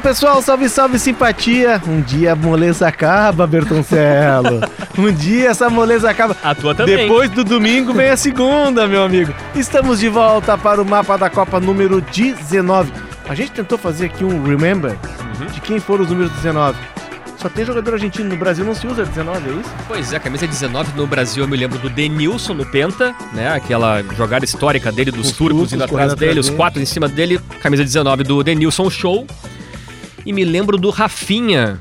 Fala pessoal, salve, salve, simpatia. Um dia a moleza acaba, Bertoncelo. Um dia essa moleza acaba. A tua também. Depois do domingo vem a segunda, meu amigo. Estamos de volta para o mapa da Copa número 19. A gente tentou fazer aqui um remember de quem foram os números 19. Só tem jogador argentino no Brasil, não se usa 19, é isso? Pois é, a camisa 19 no Brasil eu me lembro do Denilson no Penta, né? Aquela jogada histórica dele dos Os turcos indo atrás dele, os quatro em cima dele. Camisa 19 do Denilson Show. E me lembro do Rafinha.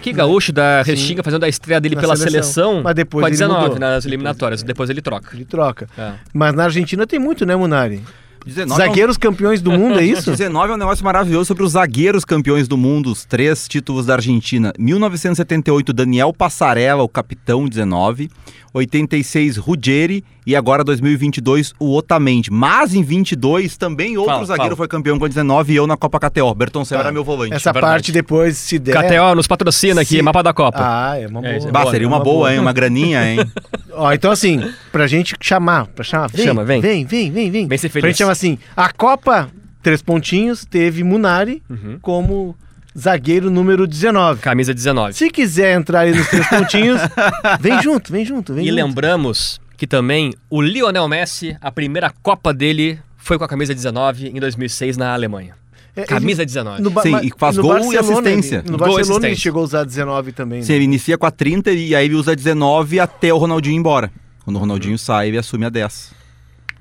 Que gaúcho da Restinga fazendo a estreia dele Na pela seleção. seleção. Mas depois com a ele 19 mudou. nas eliminatórias. Depois ele troca. Ele troca. É. Mas na Argentina tem muito, né, Munari? 19 é um- Zagueiros campeões do mundo, é isso? 19 é um negócio maravilhoso sobre os zagueiros campeões do mundo, os três títulos da Argentina. 1978, Daniel Passarella, o capitão 19. 86, Ruggeri. E agora 2022, o Otamendi. Mas em 22, também outro Fala, zagueiro fala. foi campeão com 19 e eu na Copa KTO. Bertoncello Tá. era meu volante. Essa verdade. parte depois, se der... KTO nos patrocina aqui, Se- mapa da Copa. Ah, é uma É, boa. isso é Bah, seria é uma, uma boa, boa. hein? Uma graninha, hein? Ó, então assim, pra gente chamar, pra chamar, vem, Chama, vem. vem, vem, vem, vem. Vem ser Pra feliz. gente chamar assim, a Copa, três pontinhos, teve Munari Uhum. como zagueiro número 19. Camisa 19. Se quiser entrar aí nos três pontinhos, vem junto, vem junto, vem E junto. lembramos que também o Lionel Messi, a primeira Copa dele foi com a camisa 19 em 2006 na Alemanha. É, Camisa ele- 19. no Sim, e faz no gol e Barcelona, assistência. ele- no Gol e Barcelona ele assistência. chegou a usar 19 também. Sim, né? ele inicia com a 30 e aí ele usa 19 até o Ronaldinho ir embora. Quando o Ronaldinho sai, ele assume a 10.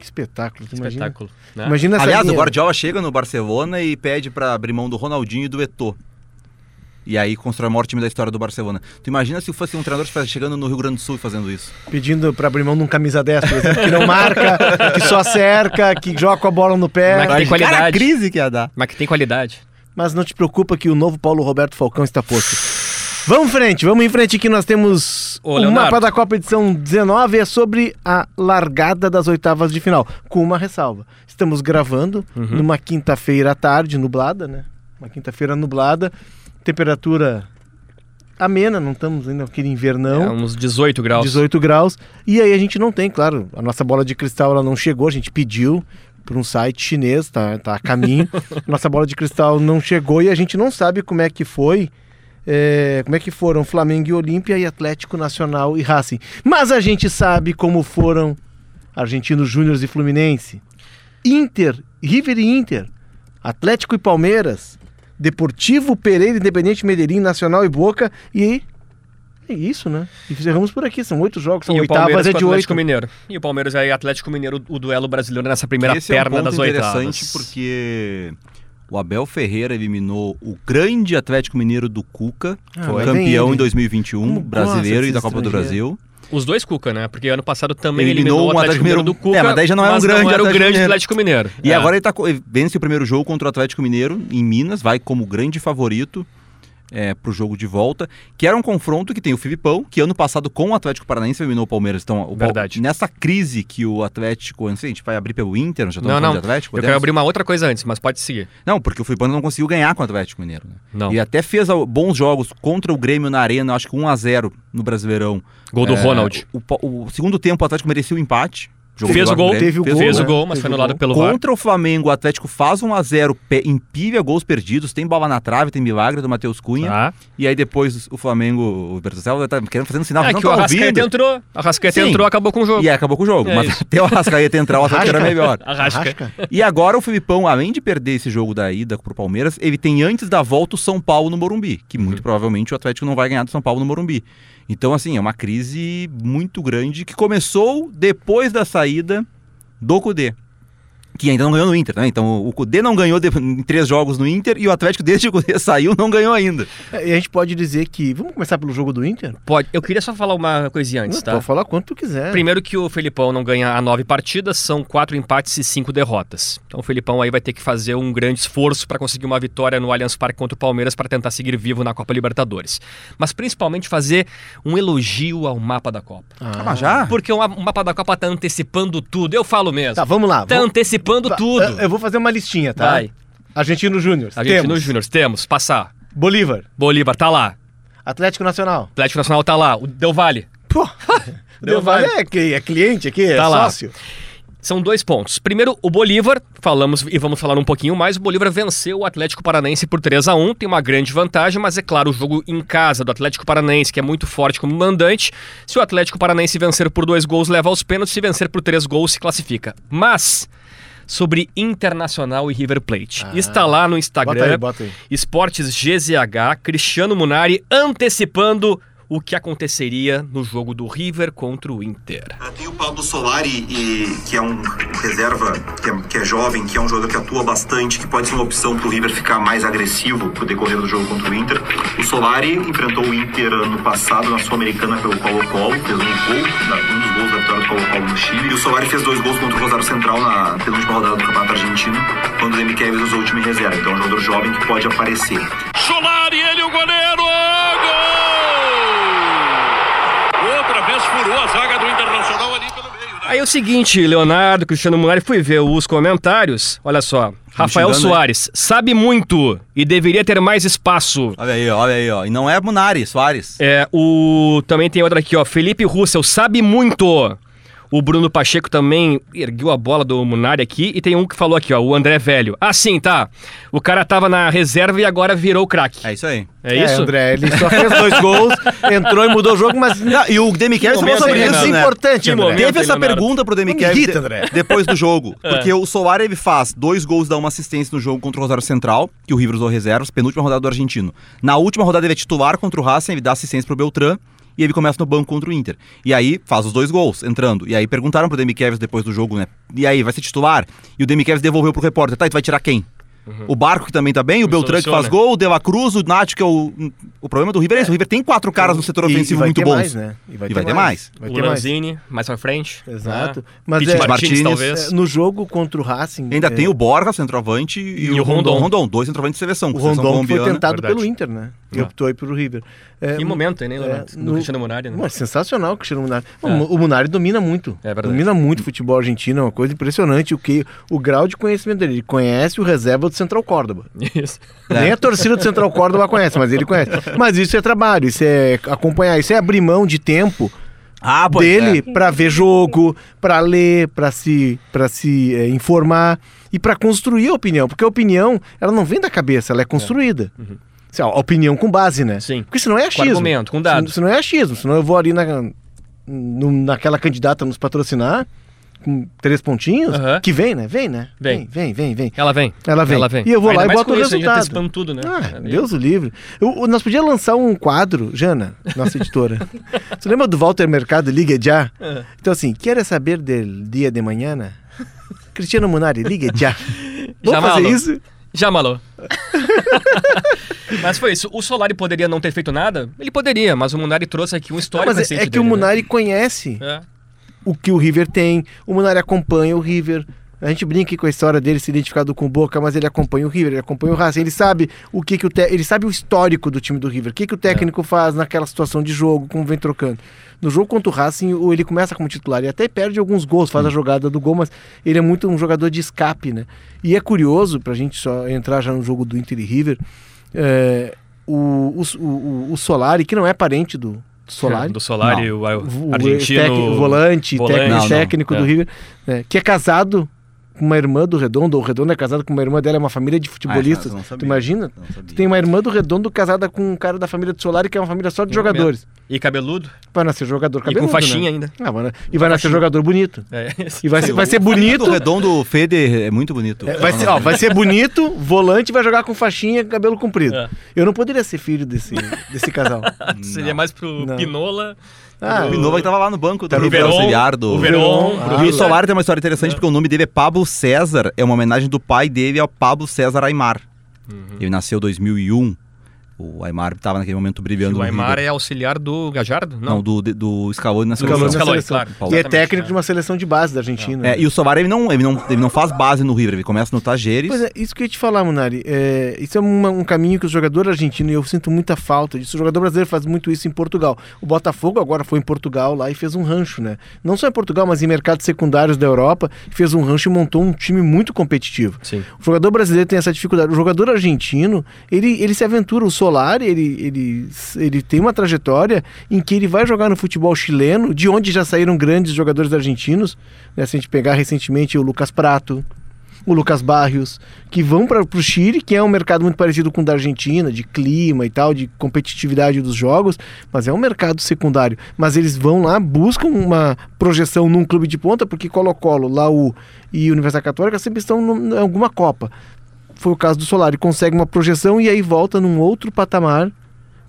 Que espetáculo, tu imagina. Espetáculo. Né? Imagina essa Aliás, linha. o Guardiola chega no Barcelona e pede pra abrir mão do Ronaldinho e do Eto'o. E aí constrói o maior time da história do Barcelona. Tu imagina se fosse um treinador chegando no Rio Grande do Sul e fazendo isso? Pedindo pra abrir mão de um camisa 10, por exemplo, que não marca, que só cerca, que joga com a bola no pé. Mas- tem qualidade. Cara, a crise que ia dar. Mas que tem qualidade. Mas não te preocupa que o novo Paulo Roberto Falcão está posto. Vamos em frente, vamos em frente que nós temos Ô, o mapa da Copa edição 19 é sobre a largada das oitavas de final, com uma ressalva. Estamos gravando Uhum. numa quinta-feira à tarde, nublada, né? Uma quinta-feira nublada, temperatura amena, não estamos ainda naquele invernão. É uns 18 graus. 18 graus. E aí a gente não tem, claro, a nossa bola de cristal ela não chegou, a gente pediu para um site chinês, tá, tá a caminho. nossa bola de cristal não chegou e a gente não sabe como é que foi. É, como é que foram Flamengo e Olímpia e Atlético Nacional e Racing. Mas a gente sabe como foram Argentinos Júniors e Fluminense, Inter, River e Inter, Atlético e Palmeiras, Deportivo Pereira, Independente Medellín, Nacional e Boca e é isso, né? E encerramos por aqui, são oito jogos, são E o oitavas Palmeiras é de oito. Mineiro. E o Palmeiras é Atlético Mineiro, o duelo brasileiro nessa primeira Esse é um perna ponto das interessante oitavas. porque o Abel Ferreira eliminou o grande Atlético Mineiro do Cuca, Ah, foi campeão em 2021, Como brasileiro e da Copa do. Brasil. Os dois Cuca, né? Porque ano passado também Eliminou eliminou, o Atlético Atlético Mineiro do Mineiro. Cuca. É, mas daí já não é um grande não era o Atlético grande. Atlético Mineiro. E É. agora ele tá, ele vence o primeiro jogo contra o Atlético Mineiro em Minas, vai como grande favorito é, pro jogo de volta, que era um confronto que tem o Filipão, que ano passado com o Atlético Paranaense eliminou o Palmeiras. Então, o Pal- Verdade. nessa crise que o Atlético, não sei, a gente vai abrir pelo Inter, já Não, não. de Atlético? Eu podemos? quero abrir uma outra coisa antes, mas pode seguir. Não, porque o Filipão não conseguiu ganhar com o Atlético Mineiro. Né? Não. E até fez bons jogos contra o Grêmio na Arena, acho que 1 a 0 no Brasileirão. Gol do É, Ronald. O, pa- o segundo tempo o Atlético merecia o empate. Jogou Fez o gol. Teve o fez, gol, fez né? o gol, mas Teve foi o anulado pelo VAR. Contra o Flamengo, o Atlético faz 1 a 0 pe- empilha gols perdidos, tem bola na trave, tem milagre do Matheus Cunha. Tá. E aí depos o Flamengo, o Bertocelo tá querendo fazer um sinal, É não que o tá Arrascaeta ouvindo. entrou. A Arrascaeta Sim. entrou, acabou com o jogo. E aí acabou com o jogo. É mas isso. até o Arrascaeta entrar, o Atlético era melhor. Arrasca. E agora o Filipão, além de perder esse jogo da ida pro Palmeiras, ele tem antes da volta o São Paulo no Morumbi, que muito Uhum. provavelmente o Atlético não vai ganhar do São Paulo no Morumbi. Então, assim, é uma crise muito grande que começou depois da saída do Cudê. Que ainda não ganhou no Inter, né? Então o Cudê não ganhou de- em três jogos no Inter e o Atlético, desde que o Cudê saiu, não ganhou ainda. É, E a gente pode dizer que. Vamos começar pelo jogo do Inter? Pode. Eu queria só falar uma coisinha antes, Não, tá? Pode falar quanto tu quiser. Primeiro que o Felipão não ganha a nove partidas, são quatro empates e cinco derrotas. Então o Felipão aí vai ter que fazer um grande esforço para conseguir uma vitória no Allianz Parque contra o Palmeiras para tentar seguir vivo na Copa Libertadores. Mas principalmente fazer um elogio ao mapa da Copa. Ah, mas já? Porque o mapa da Copa tá antecipando tudo, eu falo mesmo. Tá, vamos lá. Tá vamos- antecipando Tá, tudo. Eu, vou fazer uma listinha, tá? Vai. Argentino Júnior. Argentino temos. Júnior, temos. Passar. Bolívar. Bolívar tá lá. Atlético Nacional. Atlético Nacional tá lá. O Del Valle. Pô, Del Valle é, é cliente aqui, é Tá lá. sócio. São dois pontos. Primeiro, o Bolívar, falamos e vamos falar um pouquinho mais. O Bolívar venceu o Atlético Paranaense por 3 a 1 tem uma grande vantagem, mas é claro, o jogo em casa do Atlético Paranaense, que é muito forte como mandante, se o Atlético Paranaense vencer por dois gols, leva aos pênaltis, se vencer por três gols, se classifica. Mas. Sobre Internacional e River Plate. Ah. Está lá no Instagram. Bota aí, bota aí. Esportes GZH, Cristiano Munari antecipando o que aconteceria no jogo do River contra o Inter. Tem o Pablo Solari, e, que é um reserva, que é, que é jovem, que é um jogador que atua bastante, que pode ser uma opção para o River ficar mais agressivo pro decorrer do jogo contra o Inter. O Solari enfrentou o Inter no passado na Sul-Americana pelo Colo-Colo, fez um gol, na- um dos gols da vitória do Colo-Colo no Chile. E o Solari fez dois gols contra o Rosário Central na penúltima rodada do Campeonato Argentino, quando o Demi Kevin usou o time reserva. Então é um jogador jovem que pode aparecer. Solari, ele o goleiro! Gol! Furou a zaga do Internacional ali pelo meio, né? Aí é o seguinte, Leonardo, Cristiano Munari, fui ver os comentários. Olha só. Rafael Soares, sabe muito e deveria ter mais espaço. Olha aí, olha aí, ó. E não é Munari, Soares. É, o também tem outra aqui, ó. Felipe Russell, sabe muito. O Bruno Pacheco também ergueu a bola do Munari aqui. E tem um que falou aqui, ó, o André Velho. Ah, sim, tá. O cara tava na reserva e agora virou craque. É isso aí. É, isso? André, ele só fez dois gols, entrou e mudou o jogo, mas Não, e o Demi Kevin falou sobre hein, isso, isso é né? importante, Que André. Teve essa Leonardo. pergunta pro Demi Não me Kevin irrita, de- depois do jogo. Porque o Solar ele faz dois gols, dá uma assistência no jogo contra o Rosário Central, que o River usou reservas, penúltima rodada do argentino. Na última rodada ele é titular contra o Racing, ele dá assistência pro Beltrán. E ele começa no banco contra o Inter. E aí faz os dois gols, entrando. E aí perguntaram pro Demi Kevin depois do jogo, né? E aí, vai ser titular? E o Demi Kevin devolveu pro repórter. Tá, e tu vai tirar quem? O Barco que também tá bem, o Beltrán que faz gol, o De La Cruz, o Nath que é o... O problema do River é isso. O River tem quatro caras no setor E- e ofensivo vai muito ter bons. mais, né? E vai ter mais. Vai o ter mais. Lanzini, mais pra frente. Exato. né? Mas Pete é- Martins, talvez. É, no jogo contra o Racing. Ainda é, tem o Borja, centroavante, e, E o Rondon. Rondon. Dois centroavantes de seleção. o seleção Rondon foi tentado verdade. pelo Inter, né? E É. optou aí pelo River. É, Que momento, hein, né, Leonardo? é, do no- Cristiano Munari, né? É sensacional o Cristiano Munari. É. O, o Munari domina muito. É verdade. Domina muito o futebol argentino, é uma coisa impressionante. O, que, o grau de conhecimento dele. Ele conhece o reserva do Central Córdoba. Isso. Nem a torcida do Central Córdoba conhece, mas ele conhece. Mas isso é trabalho, isso é acompanhar, isso é abrir mão de tempo Ah, dele é. pra ver jogo, pra ler, pra se, pra se é, informar e pra construir a opinião. Porque a opinião, ela não vem da cabeça, ela é construída. Assim, ó, a opinião com base, né? Sim. Porque senão é Com achismo. argumento, com dados. Senão é achismo. Senão eu vou ali na, no- naquela candidata nos patrocinar com três pontinhos, Aham. que vem, né? Vem, né? Vem. vem, vem, vem. Ela vem. Ela vem. Ela vem. E eu vou lá Ainda e mais boto o isso, gente resultado. antecipando tudo, né? Ah, É, Deus o livre. Eu- nós podíamos lançar um quadro, Jana, nossa editora. Você lembra do Walter Mercado, Ligue Já? É. Então assim, quer saber do dia de manhã? né? Cristiano Munari, Ligue Já. Vamos fazer isso? Já malou. mas foi isso. O Solari poderia não ter feito nada? Ele poderia, mas o Munari trouxe aqui um Não, histórico mas é, é que dele, o né? Munari conhece É. o que o River tem. O Munari acompanha o River. A gente brinca com a história dele se identificado com o Boca, mas ele acompanha o River, ele acompanha o Racing, ele sabe o que, que o te... ele sabe o histórico do time do River, o que, que o técnico faz naquela situação de jogo, como vem trocando. No jogo contra o Racing, ele começa como titular e até perde alguns gols, faz a jogada do gol, mas ele é muito um jogador de escape, né? E é curioso, pra gente só entrar já no jogo do Inter e River, é, o, o, o, o Solari, que não é parente do Solari, Do Solari, Não. o, argentino. tec- volante, volante. técnico, Não, não. técnico do É. River, é, que é casado com uma irmã do Redondo, o Redondo é casado com uma irmã dela, é uma família de futebolistas. Ah, não sabia. tu imagina? Tu tem uma irmã do Redondo casada com um cara da família do Solari, que é uma família só de É jogadores. E cabeludo. Vai nascer jogador E cabeludo, com faixinha né? ainda. Ah, vai na- e vai nascer jogador bonito. É. E vai, ser- vai ser O bonito. do redondo Feder é muito bonito. é, Vai ser, ó, vai ser bonito, volante, vai jogar com faixinha, cabelo comprido. É. Eu não poderia ser filho desse, desse casal. Seria mais pro Não. Pinola. Ah, O Pinova que tava lá no banco do auxiliar do... o Verón, Ah, E o. Solari tem uma história interessante porque o nome dele é Pablo César, é uma homenagem do pai dele ao Pablo César Aymar. Uhum. Ele nasceu em 2001. O Aymar estava naquele momento brilhando O Aymar é auxiliar do Gajardo? Não, Não. do, de- do Scaloni na Scaloni seleção. Scaloni, seleção. claro. E é técnico é. de uma seleção de base da Argentina. É, e o Solari ele não, ele, não, ele não faz base no River, ele começa no Tajeres. Pois é, isso que eu ia te falar, Munari. É, isso é uma- um caminho que os jogadores argentinos, e eu sinto muita falta disso. O jogador brasileiro faz muito isso em Portugal. O Botafogo agora foi em Portugal lá e fez um rancho, né? Não só em Portugal, mas em mercados secundários da Europa, fez um rancho e montou um time muito competitivo. Sim. O jogador brasileiro tem essa dificuldade. O jogador argentino, ele, ele se aventura. O Ele, ele, ele tem uma trajetória em que ele vai jogar no futebol chileno, de onde já saíram grandes jogadores argentinos. Né? Se a gente pegar recentemente o Lucas Prato, o Lucas Barrios, que vão para o Chile, que é um mercado muito parecido com o da Argentina, de clima e tal, de competitividade dos jogos, mas é um mercado secundário. Mas eles vão lá, buscam uma projeção num clube de ponta, porque Colo-Colo, Laú e Universidade Católica sempre estão em alguma Copa. Foi o caso do Solari, consegue uma projeção e aí volta num outro patamar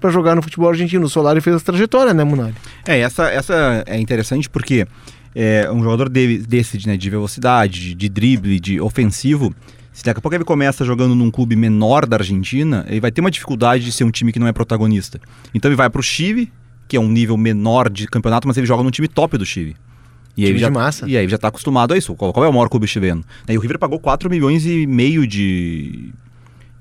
para jogar no futebol argentino. O Solari fez essa trajetória, né, Munari? É, essa, essa é interessante porque é, um jogador de, desse, né, de velocidade, de, de drible, de ofensivo, se daqui a pouco ele começa jogando num clube menor da Argentina, ele vai ter uma dificuldade de ser um time que não é protagonista. Então ele vai para o Chile, que é um nível menor de campeonato, mas ele joga num time top do Chile. E aí, já, massa. e aí já está acostumado a isso. Qual, qual é o maior clube chileno? E o River pagou 4 milhões e meio de,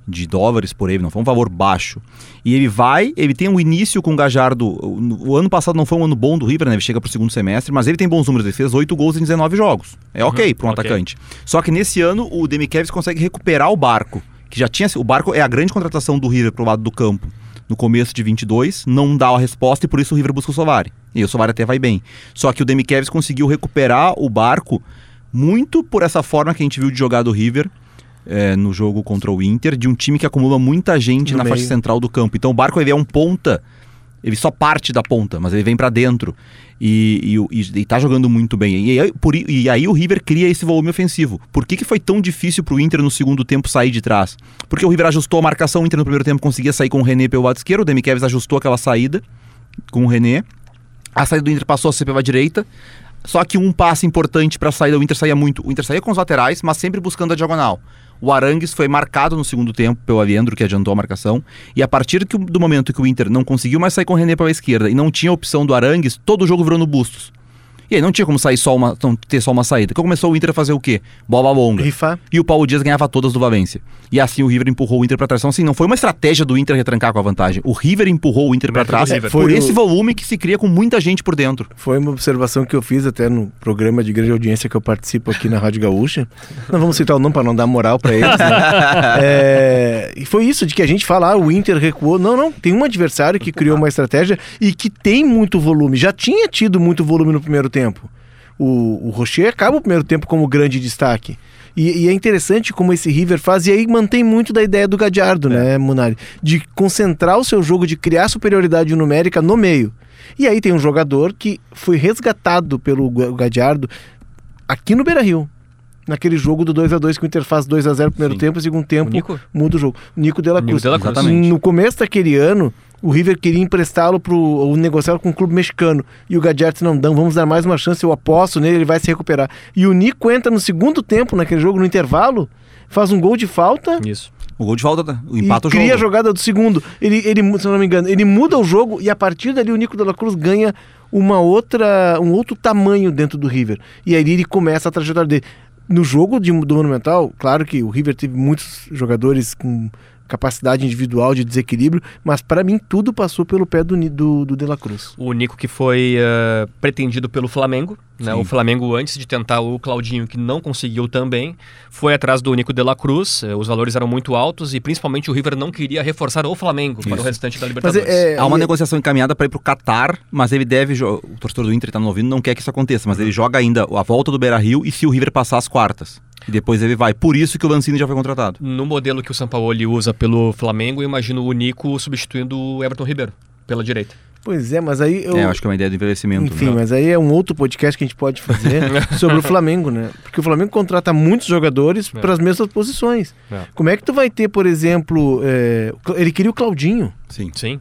de dólares por ele, não foi um valor baixo. E ele vai, ele tem um início com o Gajardo. O, o ano passado não foi um ano bom do River, né? Ele chega pro segundo semestre, mas ele tem bons números. Ele fez 8 gols em 19 jogos. É ok Uhum, para um ok. atacante. Só que nesse ano o Demichelis consegue recuperar o barco. Que já tinha. O barco é a grande contratação do River pro lado do campo. No começo de 22, não dá a resposta e por isso o River busca o Solari. E o Solari até vai bem. Só que o Demichelis conseguiu recuperar o barco muito por essa forma que a gente viu de jogar do River é, no jogo contra o Inter, de um time que acumula muita gente No na meio. faixa central do campo. Então o barco ele é um ponta, ele só parte da ponta, mas ele vem pra dentro. E, e, e, tá jogando muito bem. E aí, por e aí o River cria esse volume ofensivo. Por que, que foi tão difícil pro Inter no segundo tempo sair de trás? Porque o River ajustou a marcação, o Inter no primeiro tempo conseguia sair com o René pelo lado esquerdo, o Demi Kevs ajustou aquela saída com o René. A saída do Inter passou a ser pela direita. Só que um passe importante para a saída, o Inter saía muito. O Inter saía com os laterais, mas sempre buscando a diagonal. O Arangues foi marcado no segundo tempo pelo Aliendro, que adiantou a marcação. E a partir do momento que o Inter não conseguiu mais sair com o René pela esquerda e não tinha opção do Arangues, todo o jogo virou no Bustos. E aí não tinha como sair só uma, não, ter só uma saída. Então começou o Inter a fazer o quê? Bola longa. Rifar. E o Paulo Dias ganhava todas do Valência. E assim o River empurrou o Inter pra trás. Então, assim, não foi uma estratégia do Inter retrancar com a vantagem. O River empurrou o Inter do trás River. por o- esse volume que se cria com muita gente por dentro. Foi uma observação que eu fiz até no programa de grande audiência que eu participo aqui na Rádio Gaúcha. Não vamos citar o nome para não dar moral para eles. né? É, e foi isso de que a gente fala, ah, o Inter recuou. Não, não. Tem um adversário que criou uma estratégia e que tem muito volume. Já tinha tido muito volume no primeiro tempo. O, o Rocher acaba o primeiro tempo como grande destaque. E, e é interessante como esse River faz, e aí mantém muito da ideia do Gadiardo, né, Munari? De concentrar o seu jogo, de criar superioridade numérica no meio. E aí tem um jogador que foi resgatado pelo Gadiardo aqui no Beira Rio. Naquele jogo do 2 a 2 que o Inter faz 2 a 0 no primeiro Sim. tempo, segundo tempo O Nico? muda o jogo. Nico de la Nico Cruz. Cruz. No começo daquele ano, o River queria emprestá-lo para o negociar com o clube mexicano. E o disse, não, não, vamos dar mais uma chance, eu aposto nele, ele vai se recuperar. E o Nico entra no segundo tempo, naquele jogo, no intervalo, faz um gol de falta Isso. O gol de falta, o e empata o cria jogo. a jogada do segundo. Ele, ele, se não me engano, ele muda o jogo e a partir dali o Nico de la Cruz ganha uma outra, um outro tamanho dentro do River. E aí ele começa a trajetória dele. No jogo de, do Monumental, claro que o River teve muitos jogadores com capacidade individual de desequilíbrio, mas para mim tudo passou pelo pé do, do, do De La Cruz. O Nico que foi eh, pretendido pelo Flamengo, né? O Flamengo antes de tentar o Claudinho, que não conseguiu também, foi atrás do Nico de la Cruz. eh, Os valores eram muito altos e principalmente o River não queria reforçar o Flamengo para o Isso. restante da Mas Libertadores. é, é, Há uma e- negociação encaminhada para ir pro Catar, mas ele deve. jo- O torcedor do Inter tá não ouvindo, não quer que isso aconteça, mas ele joga ainda a volta do Beira Rio e se o River passar as quartas. E depois ele vai. Por isso que o Lancini já foi contratado. No modelo que o Sampaoli usa pelo Flamengo, eu imagino o Nico substituindo o Everton Ribeiro pela direita. Pois é, mas aí eu, É, eu acho que é uma ideia do envelhecimento. Enfim, né? mas aí é um outro podcast que a gente pode fazer sobre o Flamengo, né? Porque o Flamengo contrata muitos jogadores É. para as mesmas posições. É. Como é que tu vai ter, por exemplo, é, ele queria o Claudinho Sim. Sim.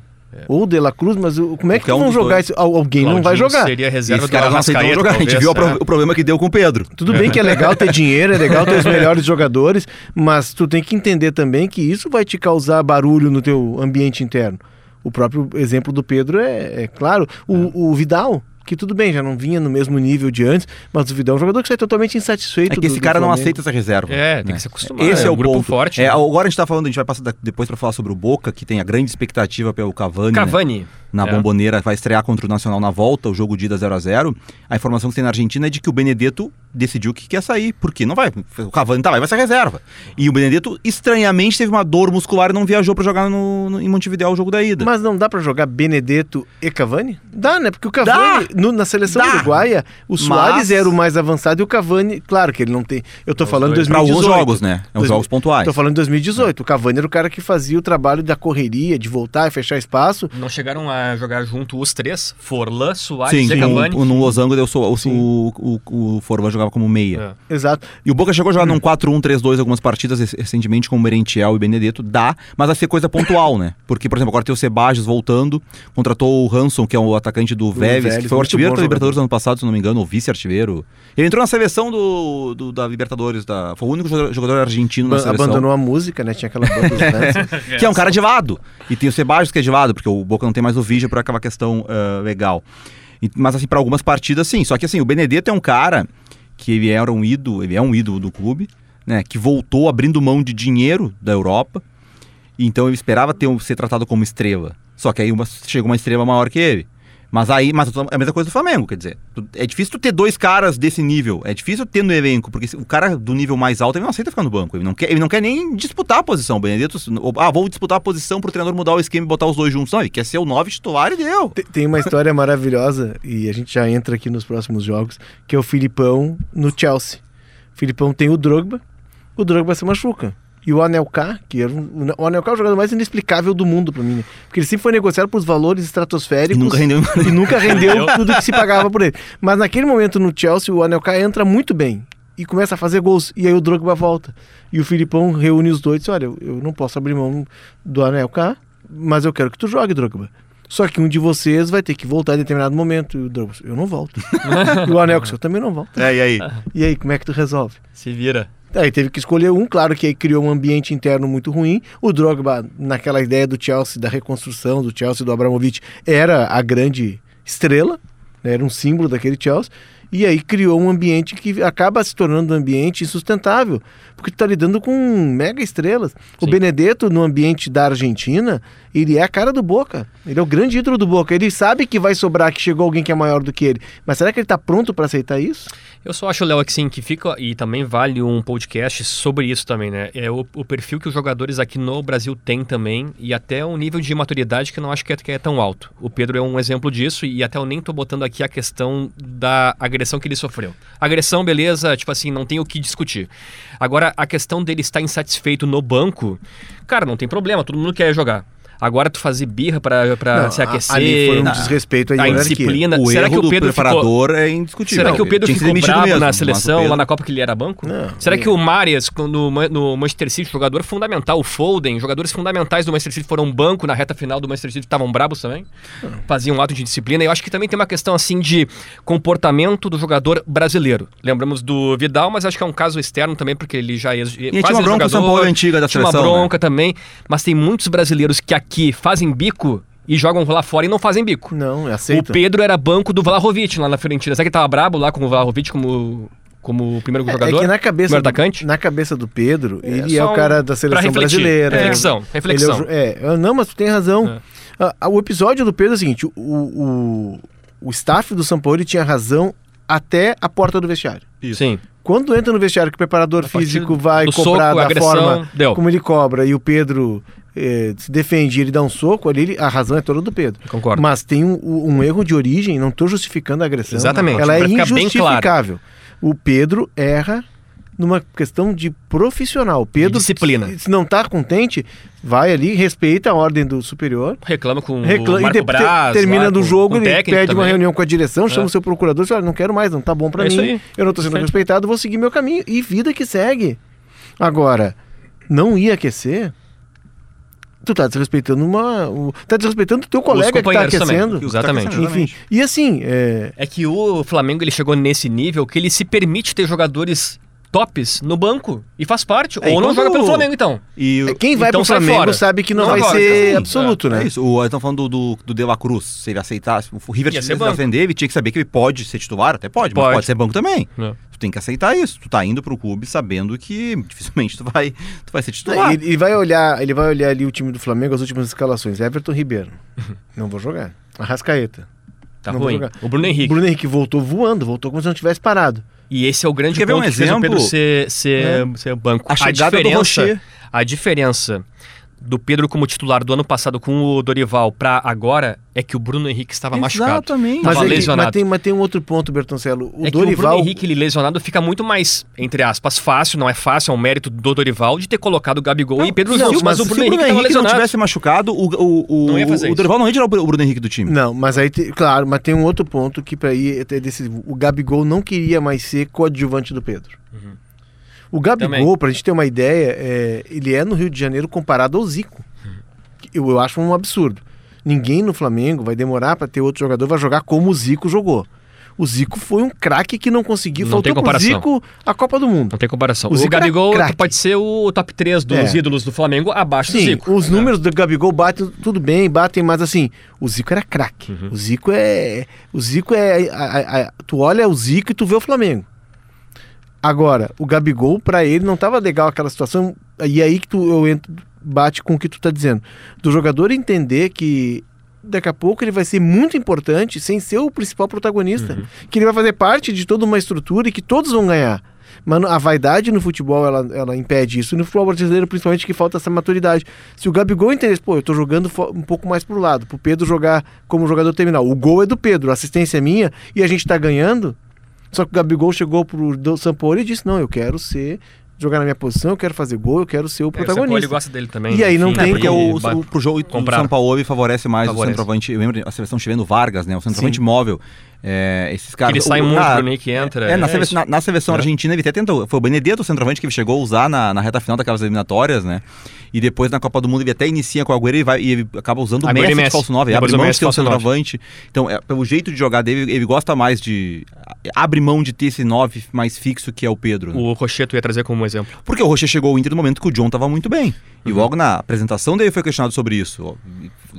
Ou o De La Cruz, mas o- como é que um vão dos jogar? Al- Alguém não vai Claudinho jogar. Seria reserva do Arrascaeta, jogar. A gente talvez, viu o pro- é. o problema que deu com o Pedro. Tudo bem que é legal ter dinheiro, é legal ter os melhores jogadores, mas tu tem que entender também que isso vai te causar barulho no teu ambiente interno. O próprio exemplo do Pedro é, é claro. O, o Vidal, que tudo bem, já não vinha no mesmo nível de antes, mas o Vidal é um jogador que sai totalmente insatisfeito. É que do- esse do cara não aceita essa reserva. É, tem né? que se acostumar. Esse é, um o grupo ponto. forte. É, né? agora a gente tá falando, a gente vai passar depois pra falar sobre o Boca, que tem a grande expectativa pelo Cavani. né? Na É. bomboneira, vai estrear contra o Nacional na volta, o jogo de ida 0 a 0 A informação que tem na Argentina é de que o Benedetto decidiu que quer sair, porque não vai. O Cavani tá lá, vai ser reserva. E o Benedetto, estranhamente, teve uma dor muscular e não viajou pra jogar no, no- em Montevideo o jogo da ida. Mas não dá pra jogar Benedetto e Cavani? Dá, né? Porque o Cavani, no- na seleção Dá. uruguaia, o Soares Mas- era o mais avançado e o Cavani, claro que ele não tem. Eu tô Os falando dois. Pra 2018. alguns jogos, né? É os Dois- jogos pontuais. Tô falando de 2018. O Cavani era o cara que fazia o trabalho da correria, de voltar e fechar espaço. Não chegaram a jogar junto os três? Forlan, Soares Sim, e Cavani? o, no Losango deu so- o, o, o, o Forlan jogava como meia. É. Exato. E o Boca chegou a Hum. jogar num 4-1-3-2 algumas partidas rec- recentemente com o Merentiel e Benedetto. Dá, mas vai ser coisa pontual, né? Porque, por exemplo, agora tem o Sebajos voltando, contratou o Hanson, que é o atacante do, Vélez, Vélez, que foi o artilheiro da Libertadores jogador. ano passado, se não me engano, ou vice-artilheiro. Ele entrou na seleção do, do- da Libertadores, da, foi o único jogador, jogador argentino na seleção. Abandonou a música, né? Tinha aquela banda dos. Que é um cara de lado. E tem o Sebajos que é lado, porque o Boca não tem mais o vídeo por aquela questão ah, legal. E- mas assim, para algumas partidas, sim. Só que assim, o Benedetto é um cara que ele era um ídolo, ele é um ídolo do clube, né? Que voltou abrindo mão de dinheiro da Europa. Então ele esperava ter ser tratado como estrela. Só que aí uma, chegou uma estrela maior que ele. Mas aí, mas é a mesma coisa do Flamengo, quer dizer, é difícil tu ter dois caras desse nível, é difícil ter no elenco, porque o cara do nível mais alto ele não aceita ficar no banco, ele não quer, ele não quer nem disputar a posição. O ah, vou disputar a posição pro treinador mudar o esquema e botar os dois juntos. Não, ele quer ser o nove titular e deu. Tem- Tem uma história maravilhosa, e a gente já entra aqui nos próximos jogos, que é o Filipão no Chelsea. O Filipão tem o Drogba, o Drogba se machuca. E o Anelka, que era um, o Anelka é o jogador mais inexplicável do mundo pra mim, né? Porque ele sempre foi negociado por valores E estratosféricos. nunca rendeu. e nunca rendeu tudo que se pagava por ele. Mas naquele momento no Chelsea, o Anelka entra muito bem e começa a fazer gols. E aí o Drogba volta. E o Filipão reúne os dois e diz: Olha, eu, eu não posso abrir mão do Anelka, mas eu quero que tu jogue, Drogba. Só que um de vocês vai ter que voltar em determinado momento. E o Drogba, eu não volto. e o Anelka, eu também não volto. É, e aí? E aí, como é que tu resolve? Se vira. Aí teve que escolher um, claro que aí criou um ambiente interno muito ruim. O Drogba, naquela ideia do Chelsea, da reconstrução do Chelsea, do Abramovich, era a grande estrela, né, era um símbolo daquele Chelsea. E aí criou um ambiente que acaba se tornando um ambiente insustentável, porque tu tá lidando com mega estrelas. O Sim. Benedetto, no ambiente da Argentina, ele é a cara do Boca. Ele é o grande ídolo do Boca. Ele sabe que vai sobrar, que chegou alguém que é maior do que ele. Mas será que ele tá pronto para aceitar isso? Eu só acho, Léo, que sim, que fica, e também vale um podcast sobre isso também, né? É o, o perfil que os jogadores aqui no Brasil têm também, e até um nível de maturidade que eu não acho que é, que é tão alto. O Pedro é um exemplo disso, e até eu nem tô botando aqui a questão da agressão que ele sofreu. Agressão, beleza, tipo assim, não tem o que discutir. Agora, a questão dele estar insatisfeito no banco, cara, não tem problema, todo mundo quer jogar. Agora tu fazer birra Não, se aquecer. Ali foi um a- desrespeito à a indisciplina. O Será erro que o do Pedro ficou, preparador é indiscutível. Será que o Pedro ficou bravo mesmo, na seleção, lá na Copa que ele era banco? Não, Será é. que o Marias, no, no Manchester City, jogador fundamental, o Foden, jogadores fundamentais do Manchester City foram banco na reta final do Manchester City, estavam brabos também? Faziam um ato de disciplina. E eu acho que também tem uma questão assim de comportamento do jogador brasileiro. Lembramos do Vidal, mas acho que é um caso externo também, porque ele já é E tinha uma bronca do São Paulo jogador, antiga da tinha uma seleção. né? bronca também, mas tem muitos brasileiros que aqui fazem bico e jogam lá fora e não fazem bico. Não, O aceita. Pedro era banco do Vlahovic lá na Fiorentina. Será que ele tava brabo lá com o Vlahovic como, como primeiro É, jogador? é que na cabeça, primeiro do, atacante? na cabeça do Pedro, ele é o cara da seleção brasileira. Reflexão, reflexão. É, o jo- é, não, mas tu tem razão. É. Ah, ah, o episódio do Pedro é o seguinte: o, o, o staff do São Paulo tinha razão até a porta do vestiário. Sim. Quando entra no vestiário que o preparador físico vai do cobrar soco, da agressão, forma deu. como ele cobra e o Pedro eh, se defende e ele dá um soco, ali ele- a razão é toda do Pedro. Concordo. Mas tem um, um erro de origem, não estou justificando a agressão. Exatamente, Ela é pra injustificável. O Pedro erra numa questão de profissional. Pedro, disciplina. Se, não está contente, vai ali, respeita a ordem do superior. Reclama com Reclama, o e Marco depois te- Braz. termina lá, do jogo, ele pede uma também. reunião com a direção, chama É. o seu procurador e olha, não quero mais, não tá bom pra É mim, eu não tô sendo Isso aí. respeitado, vou seguir meu caminho. E vida que segue. Agora, não ia aquecer, tu tá desrespeitando uma... o- tá desrespeitando o teu colega que tá companheiros também. aquecendo. Exatamente. Enfim, e assim, é, É que o Flamengo ele chegou nesse nível que ele se permite ter jogadores tops no banco e faz parte. É, Ou não joga pelo Flamengo, então. E o- Quem vai Então pro Flamengo fora. sabe que não, Não vai agora, ser sim. absoluto, É né? isso. O, estão falando do, do, do De La Cruz. Se ele aceitasse, o River banco. defender, ele tinha que saber que ele pode ser titular, até pode, mas Pode. pode ser banco também. É. Tu tem que aceitar isso. Tu tá indo pro clube sabendo que dificilmente tu vai, tu vai ser titular. Ele, ele vai olhar, ele vai olhar ali o time do Flamengo, as últimas escalações. Everton Ribeiro. não vou jogar. Arrascaeta. Tá Não vou ruim. jogar. O Bruno Henrique. Bruno Henrique voltou voando, voltou como se não tivesse parado. E esse é o grande Quer ver ponto um que fez o Pedro exemplo? ser, ser, ser banco. A do Rocher. a diferença do Pedro como titular do ano passado com o Dorival pra agora é que o Bruno Henrique estava machucado. Exatamente. Mas, é lesionado. mas, tem, mas tem um outro ponto, Bertoncello. O é que o Dorival. Bruno Henrique ele lesionado fica muito mais, entre aspas, fácil, não é fácil, é um mérito do Dorival de ter colocado o Gabigol e Pedro não, Silva, mas, mas o Se Bruno o Henrique Bruno estava Henrique não lesionado. tivesse machucado, o, o, o, Não ia fazer o. Dorival não ia tirar o Bruno Henrique do time. Não, mas aí, claro, mas tem um outro ponto que para ir é decisivo. O Gabigol não queria mais ser coadjuvante do Pedro. O Gabigol, Também. pra gente ter uma ideia, é, ele é no Rio de Janeiro comparado ao Zico. Eu, eu acho um absurdo. Ninguém no Flamengo vai demorar para ter outro jogador vai jogar como o Zico jogou. O Zico foi um craque que não conseguiu. Não Faltou tem comparação. Zico a Copa do Mundo. Não tem comparação. O O, Zico era Gabigol pode ser o top 3 dos É. ídolos do Flamengo abaixo do Sim, Zico. os É. números do Gabigol batem, tudo bem, batem, mas assim, o Zico era craque. Uhum. O Zico é. O Zico é. a- a- a- tu olha o Zico e tu vê o Flamengo. Agora, o Gabigol, pra ele, não tava legal aquela situação. E aí que tu eu entro, bate com o que tu tá dizendo. Do jogador entender que daqui a pouco ele vai ser muito importante sem ser o principal protagonista. Uhum. Que ele vai fazer parte de toda uma estrutura e que todos vão ganhar. Mano, a vaidade no futebol, ela, ela impede isso. E no futebol brasileiro, principalmente, que falta essa maturidade. Se o Gabigol entender, pô, eu tô jogando um pouco mais pro lado, pro Pedro jogar como jogador terminal. O gol é do Pedro, a assistência é minha, e a gente tá ganhando. Só que o Gabigol chegou pro Sampaoli e disse, não, eu quero ser, jogar na minha posição, eu quero fazer gol, eu quero ser o É, o Sampaoli protagonista. gosta dele também. E aí não enfim, tem É, porque como- o, o, pro jogo do. São Paulo favorece mais Favorece. o centroavante. Eu lembro a seleção chileno Vargas, né? O centroavante Sim. móvel. É, esses caras. ele sai o- muito, na- o Bruno Henrique entra, É, na, é sele- isso. na- na seleção É. argentina ele até tentou. Foi o Benedetto, o centroavante, que ele chegou a usar na, na reta final daquelas eliminatórias, né? E depois na Copa do Mundo ele até inicia com o Agüero e, vai, e ele acaba usando o Agüero e Messi de Messi. falso 9. Depois Abre mão Messi de ter o centroavante. Então, é, pelo jeito de jogar dele, ele gosta mais de. Abre mão de ter esse 9 mais fixo que é o Pedro. né? O Rocheto ia trazer como exemplo. Porque o Rocher chegou ao Inter no momento que o John estava muito bem. Uhum. E logo na apresentação dele foi questionado sobre isso.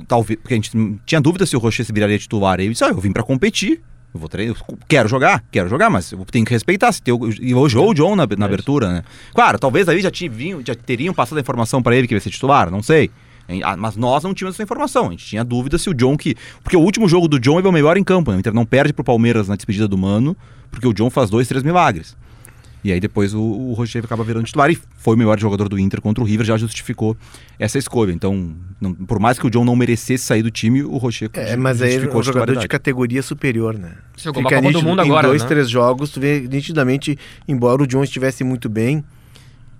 Talvez, porque a gente tinha dúvida se o Rocher se viraria titular. Ele disse: ah, eu vim para competir. Eu vou treinar, eu quero jogar, quero jogar, mas eu tenho que respeitar. Se tem, o- e hoje o John na, na abertura, né? Claro, talvez aí já, tinha, vinho- já teriam passado a informação para ele que ia ser titular, não sei. Mas nós não tínhamos essa informação. A gente tinha dúvida se o John que. Porque o último jogo do John é o melhor em campo, né? O Inter não perde pro Palmeiras na despedida do Mano, porque o John faz dois, três milagres. E aí depois o, o Rocher acaba virando titular e foi o melhor jogador do Inter contra o River, já justificou essa escolha. Então, não- por mais que o John não merecesse sair do time, o Rocher É, mas aí é justificou um jogador de categoria superior, né? Jogou uma Copa do Mundo em agora, dois, né? três jogos, tu vê nitidamente, embora o John estivesse muito bem,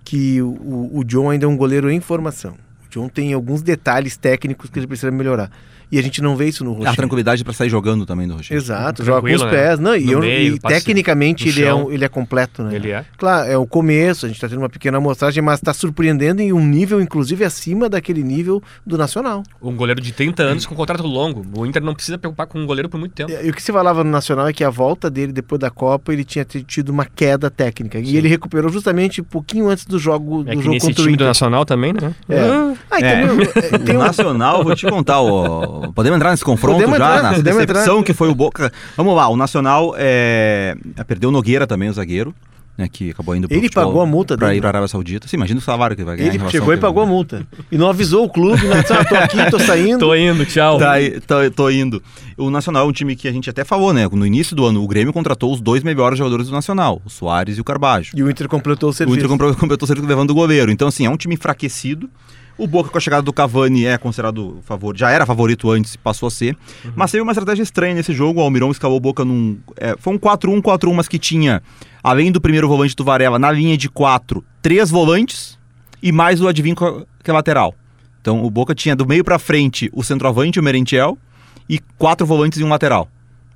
que o, o- o John ainda é um goleiro em formação. O John tem alguns detalhes técnicos que ele precisa melhorar. E a gente não vê isso no A Rocher. tranquilidade para sair jogando também do Rocher. Exato, joga com os né? pés. Não, e, No eu- meio, e tecnicamente no ele é, um- ele é completo, né? Ele é. Claro, é o começo, a gente está tendo uma pequena amostragem, mas está surpreendendo em um nível, inclusive, acima daquele nível do Nacional. Um goleiro de 30 anos com contrato longo. O Inter não precisa preocupar com um goleiro por muito tempo. E o que se falava no Nacional é que a volta dele depois da Copa ele tinha tido uma queda técnica. E ele recuperou justamente um pouquinho antes do jogo, É do que jogo nesse contra o time do Inter. Nacional também, né? É. Ah, Ah, É. entendeu? É, tem O um- Nacional, vou te contar, ó, podemos entrar nesse confronto Podemos já, entrar, na decepção entrar. que foi o Boca. Vamos lá, o Nacional é, perdeu o Nogueira também, o zagueiro, né, que acabou indo pro Ele pagou a multa dele, ir pra né? Arábia Saudita. Você imagina o salário que ele vai ganhar. Ele chegou e pagou a multa. E não avisou o clube, não disse, ah, tô aqui, tô saindo. Tô indo, tchau. Tá, tô, tô indo. O Nacional é um time que a gente até falou, né? No início do ano, o Grêmio contratou os dois melhores jogadores do Nacional, o Soares e o Carbajo. E o Inter completou o O serviço. Inter comprou- completou o serviço levando o goleiro. Então, assim, é um time enfraquecido. O Boca, com a chegada do Cavani, é considerado favor, já era favorito antes, passou a ser. Mas teve uma estratégia estranha nesse jogo. O Almirão escalou o Boca num. é, foi um 4-1, 4-1, mas que tinha, além do primeiro volante do Varela, na linha de quatro, três volantes e mais o Adivinho co- que é lateral. Então, o Boca tinha do meio pra frente o centroavante, o Merentiel, e quatro volantes e um lateral.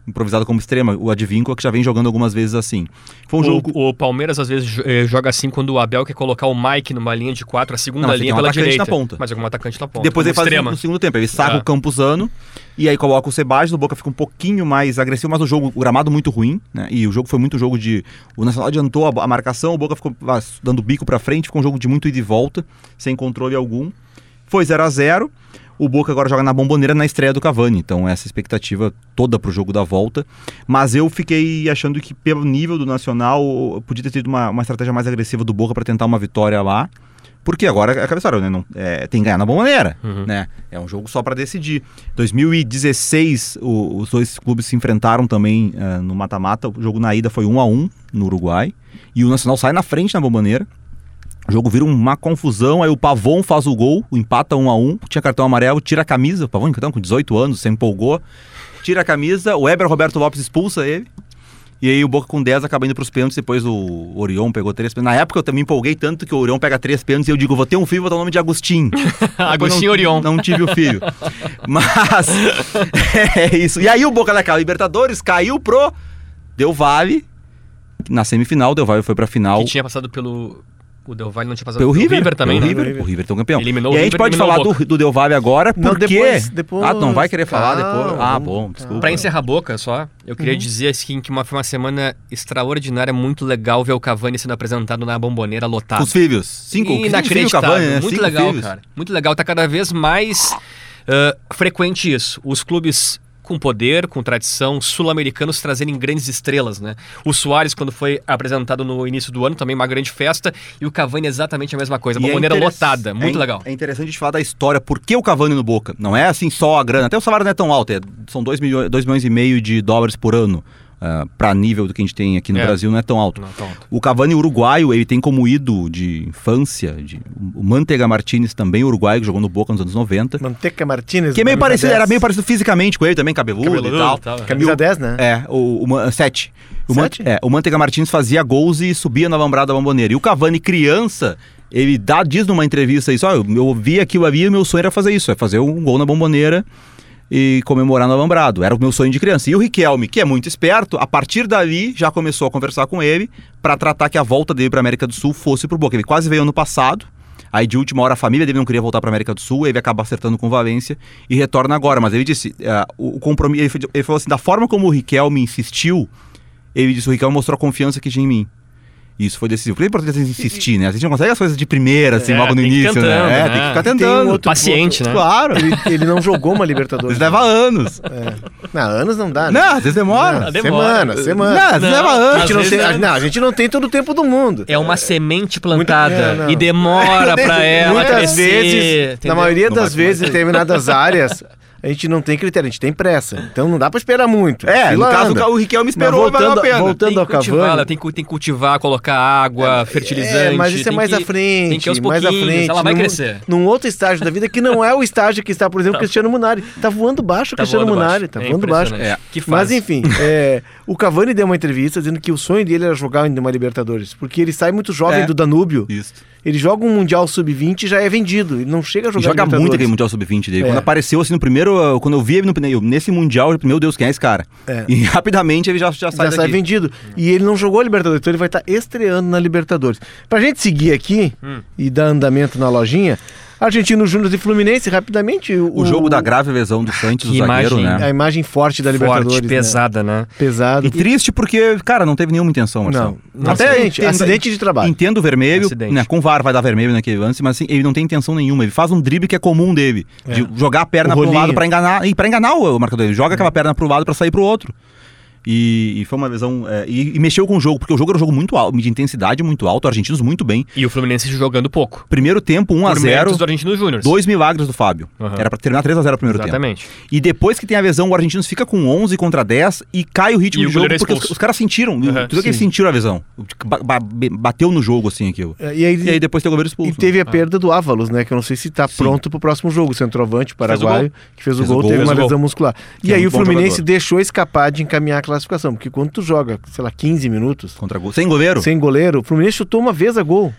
Improvisado como extrema, o Advíncula, que já vem jogando algumas vezes assim. Foi um o, jogo... o Palmeiras às vezes eh, joga assim quando o Abel quer colocar o Mike numa linha de quatro, a segunda Não, linha um pela atacante direita. na ponta. Mas algum atacante na ponta. Depois ele faz extrema. no segundo tempo, ele saca É. o Campuzano e aí coloca o Sebadios, o Boca fica um pouquinho mais agressivo, mas o jogo, o gramado muito ruim, né? E o jogo foi muito jogo de o Nacional adiantou a, a marcação, o Boca ficou ah, dando bico pra frente, ficou um jogo de muito ida e volta, sem controle algum. Foi 0 a 0 O Boca agora joga na bomboneira na estreia do Cavani, então essa expectativa toda pro jogo da volta. Mas eu fiquei achando que, pelo nível do Nacional, podia ter tido uma, uma estratégia mais agressiva do Boca para tentar uma vitória lá. Porque agora é aquela história, né? Não, é, tem que ganhar na bomboneira, né? É um jogo só para decidir. 2016, o- os dois clubes se enfrentaram também eh, no mata-mata. O jogo na ida foi 1 a 1 no Uruguai. E o Nacional sai na frente na bomboneira. O jogo vira uma confusão, aí o Pavon faz o gol, o empata 1 a 1 tinha cartão amarelo, tira a camisa, o Pavon então com 18 anos, se empolgou, tira a camisa, o Eber Roberto Lopes expulsa ele, e aí o Boca com 10 acaba indo pros pênaltis, depois o Orion pegou três pênaltis. Na época eu também empolguei tanto que o Orion pega três pênaltis e eu digo, vou ter um filho, vou dar o nome de Agostinho. Agostinho não, Orion. Não tive o filho. Mas é isso. E aí o Boca naquela Libertadores caiu pro Deu Vale. Na semifinal, o Del Valle foi pra final. Que tinha passado pelo. O Del Valle não tinha passado Pelo River, também, pelo né? River, o River tem um campeão. Eliminou e o a gente River, pode falar o do, do Del Valle agora, Não, porque... depois- depois- Ah, não vai querer falar Calma, depois? Ah, bom, desculpa. Pra encerrar a boca só, eu queria Uhum. dizer assim que uma, foi uma semana extraordinária, muito legal ver o Cavani sendo apresentado na bomboneira lotada. Com os filhos. Cinco, Inacreditável, Cavani, né? muito Cinco legal, filhos. cara. Muito legal, tá cada vez mais ah, frequente isso. Os clubes com poder, com tradição, sul-americanos trazerem grandes estrelas, né? O Soares, quando foi apresentado no início do ano, também uma grande festa, e o Cavani exatamente a mesma coisa, E é interess- lotada, muito é, legal. É interessante a gente falar da história, por que o Cavani no Boca? Não é assim só a grana, até o salário não é tão alto, é- são 2 milhões, dois milhões e meio de dólares por ano. Uh, para nível do que a gente tem aqui no É. Brasil não é tão alto. Não, tá alto. O Cavani uruguaio, ele tem como ídolo de infância, de, o Manteiga Martinez também uruguaio, que jogou no Boca nos anos 90. Manteca Martinez. Que é meio camisa parecido, 10. era meio parecido fisicamente com ele também, cabeludo, Cabeludo e tal. tal, é. Camisa 10, né? É, o, o Man- sete. O, Man- é, o Manteiga Martins fazia gols e subia na alambrada bomboneira. E o Cavani, criança, ele dá, diz numa entrevista isso, ó, eu, eu vi aquilo ali e meu sonho era fazer isso, é fazer um gol na bomboneira e comemorar no alambrado. Era o meu sonho de criança. E o Riquelme, que é muito esperto, a partir dali já começou a conversar com ele para tratar que a volta dele para América do Sul fosse pro Boca. Ele quase veio ano passado. Aí de última hora a família dele não queria voltar para América do Sul, ele acaba acertando com Valência e retorna agora. Mas ele disse, eh, o, compromisso, ele, ele falou assim, da forma como o Riquelme insistiu, ele disse, o Riquelme mostrou a confiança que tinha em mim. E Isso foi decisivo. Por que é importante a gente insistir, né? A gente não consegue as coisas de primeira, assim, É, logo no início, tentando, né? É, né? tem que ficar Tem um tentando. outro Paciente, né? Claro. Ele, ele não jogou uma Libertadores. Isso leva anos. Não, anos não dá, né? Não, às vezes demora. Não, demora. Semana, semana. Não, às vezes Não, leva a, anos. gente não tem, vezes a- não, a gente não tem todo o tempo do mundo. É uma semente plantada é, e demora pra ela Muitas crescer, vezes, entendeu? na maioria das vezes, em determinadas áreas, a gente não tem critério, a gente tem pressa. Então não dá pra esperar muito. É, no Fila caso anda. o Riquelme Mas esperou e valeu a voltando, pena. voltando Tem ao Cavani. tem que, tem que cultivar, colocar água, fertilizante. É, mas isso é mais que- à frente, Tem que ir aos mais à frente. ela vai num, crescer. Num outro estágio da vida que não é o estágio que está, por exemplo, Tá. Cristiano Munari. Tá voando baixo o Tá Cristiano voando Munari, baixo. tá É voando baixo. É. Que Mas fase. enfim, é, o Cavani deu uma entrevista dizendo que o sonho dele era jogar em uma Libertadores, porque ele sai muito jovem É. do Danúbio. Isso. Ele joga um Mundial Sub-20 e já é vendido. Ele não chega a E jogar joga muito aquele Mundial Sub-20 dele. É. Quando apareceu assim no primeiro. Quando eu vi ele no, eu, nesse Mundial, eu, meu Deus, quem é esse cara? É. E rapidamente ele já, já sai já sai daqui. vendido. E ele não jogou a Libertadores, então ele vai estar estreando na Libertadores. Pra gente seguir aqui Hum. e dar andamento na lojinha, Argentino Júnior e Fluminense, rapidamente. O jogo da grave lesão do Santos, Que o zagueiro, imagem, né? A imagem forte da Libertadores. Forte, né? pesada, né? Pesado. E triste porque, cara, não teve nenhuma intenção, Marcelo. Não, acidente, acidente de trabalho. Entendo o vermelho, Acidente. né, com o VAR vai dar vermelho naquele lance, mas assim, ele não tem intenção nenhuma. Ele faz um drible que é comum dele, de jogar a perna O pro lado pra enganar, e para enganar o, o marcador. Ele joga aquela perna pro lado pra sair pro outro. E, e foi uma lesão. é, e, e mexeu com o jogo, porque o jogo era um jogo muito alto, de intensidade muito alto, argentinos muito bem. E o Fluminense jogando pouco. Primeiro tempo, 1 a Por 0 méritos do Argentino Júnior. Dois milagres do Fábio. Aham. Era pra terminar 3 a 0 o primeiro tempo. Exatamente. E depois que tem a lesão, o Argentinos fica com 11 contra 10 e cai o ritmo E do o jogo é porque os, os caras sentiram. Uhum, tu viu que eles sim. sentiram a lesão. Ba- ba- bateu no jogo, assim, aquilo. É, E aí, E aí depois tem o goleiro expulso. e teve a perda do Ávalos, né? Que eu não sei se tá pronto pro próximo jogo. O centroavante paraguaio, que fez o Fez o gol, gol, teve uma gol. lesão muscular. Que e é aí um o Fluminense jogador. deixou escapar de encaminhar a classificação. Porque quando tu joga, sei lá, 15 minutos, Contra gol. Sem goleiro? sem goleiro, o Fluminense chutou uma vez a gol.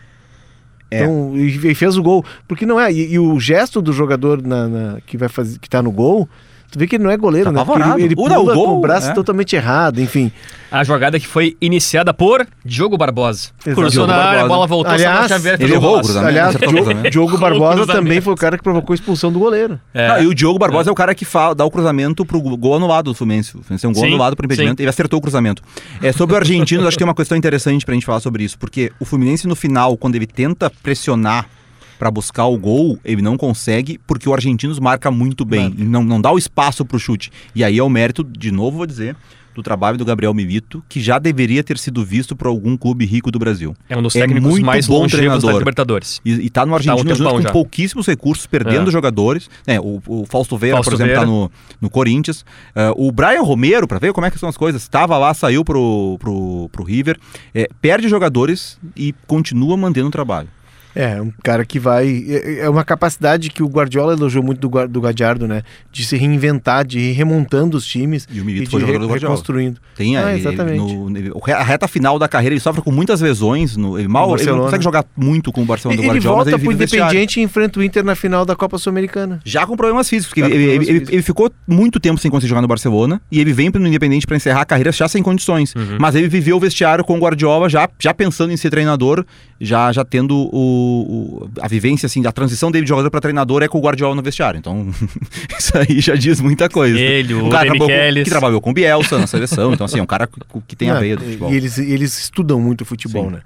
É. Então, e, e fez o gol. Porque não é. E, e o gesto do jogador na, na- que vai fazer, que tá no gol Tu vê que ele não é goleiro, Tá né? Ele, ele pula o com gol, o braço é. totalmente errado, enfim. A jogada que foi iniciada por Diogo Barbosa. Exato. Cruzou Diogo na área, a bola voltou, Aliás, Xavier ele errou o. Aliás, o Diogo. Diogo Barbosa também foi o cara que provocou a expulsão do goleiro. É. Ah, e o Diogo Barbosa é. o cara que fa- dá o cruzamento pro gol anulado do Fluminense. O Fluminense tem um gol Sim, anulado por impedimento. sim. Ele acertou o cruzamento. É, sobre o argentino, acho que tem uma questão interessante pra gente falar sobre isso. Porque o Fluminense, no final, quando ele tenta pressionar pra buscar o gol, ele não consegue, porque o Argentinos marca muito bem. E não, não dá o espaço pro chute. E aí é o mérito, de novo vou dizer, do trabalho do Gabriel Milito, que já deveria ter sido visto por algum clube rico do Brasil. É um dos É técnicos muito mais bom longevos da. Libertadores. E, e tá no Argentina um junto tempão com já. pouquíssimos recursos, perdendo É. jogadores. né? o, o Fausto Vera, Fausto por exemplo, Vera. tá no, no Corinthians. Ah, o Brian Romero, pra ver como é que são as coisas, estava lá, saiu pro, pro, pro River, é, perde jogadores e continua mantendo o trabalho. É, um cara que vai. É é uma capacidade que o Guardiola elogiou muito do, do Gadiardo, né? De se reinventar, de ir remontando os times E o Milito de foi re- jogador do Guardiola. reconstruindo. Tem Ah, aí, exatamente. no- ele- re- a reta final da carreira, ele sofre com muitas lesões. No, ele, mal, ele não consegue jogar muito com o Barcelona do ele Guardiola, volta mas ele pro no vestiário. Independiente e enfrenta o Inter na final da Copa Sul-Americana. Já com problemas físicos, porque ele, ele- problemas ele- físicos. ele ficou muito tempo sem conseguir jogar no Barcelona e ele vem pro Independente para encerrar a carreira já sem condições. Mas ele viveu o vestiário com o Guardiola já, já pensando em ser treinador, já, já tendo o, o- a vivência, assim, a transição dele de jogador para treinador é com o Guardiola no vestiário. Então, isso aí já diz muita coisa. Ele, o cara trabalhou com- que trabalhou com o Bielsa na seleção. Então, assim, é um cara que, tem a veia do futebol. E eles, eles estudam muito futebol, Sim. né?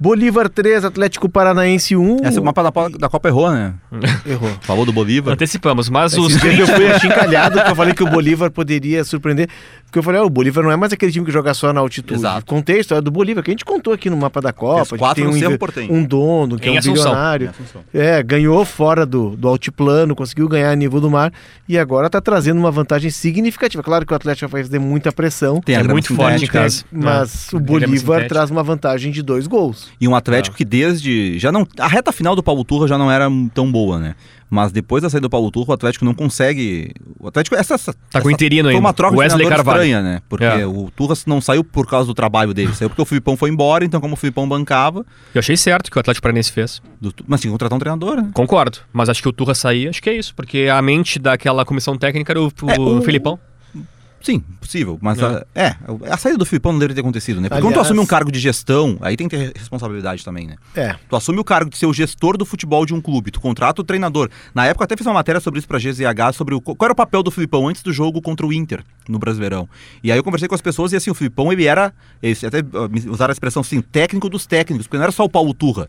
Bolívar 3, Atlético Paranaense 1. Essa, o mapa da, da Copa errou, né? Errou. Falou do Bolívar. Antecipamos, mas os Esses dias eu fui achincalhado porque eu falei que o Bolívar poderia surpreender. Porque eu falei, ah, o Bolívar não é mais aquele time que joga só na altitude. Exato. Contei a história do Bolívar, que a gente contou aqui no mapa da Copa. Quatro tem um, Porteño. um dono, que Em é um Assunção. bilionário. É, ganhou fora do, do altiplano, conseguiu ganhar a nível do mar e agora tá trazendo uma vantagem significativa. Claro que o Atlético vai fazer muita pressão, Tem É muito forte em casa. mas É. o Bolívar traz uma vantagem de dois gols. E um Atlético que desde. já não A reta final do Paulo Turra já não era tão boa, né? Mas depois da saída do Paulo Turra, o Atlético não consegue. O Atlético. Essa, essa, Tá com essa- interino ainda. uma troca Wesley Carvalho. estranha, né? Porque É. o Turra não saiu por causa do trabalho dele, saiu porque o Filipão foi embora, então como o Filipão bancava. Eu achei certo que o Atlético Paranaense fez. do- mas tinha que contratar um treinador, né? Concordo. Mas acho que o Turra sair, acho que é isso. Porque a mente daquela comissão técnica era o, o É, o- Filipão. Sim, possível. Mas É. a, é, a saída do Filipão não deveria ter acontecido, né? Porque quando tu Aliás- assume um cargo de gestão, aí tem que ter responsabilidade também, né? É. Tu assume o cargo de ser o gestor do futebol de um clube, tu contrata o treinador. Na época eu até fiz uma matéria sobre isso pra GZH, sobre o, qual era o papel do Filipão antes do jogo contra o Inter no Brasileirão. E aí eu conversei com as pessoas e assim, o Filipão ele era, eles até me usaram a expressão assim, técnico dos técnicos, porque não era só o Paulo Turra.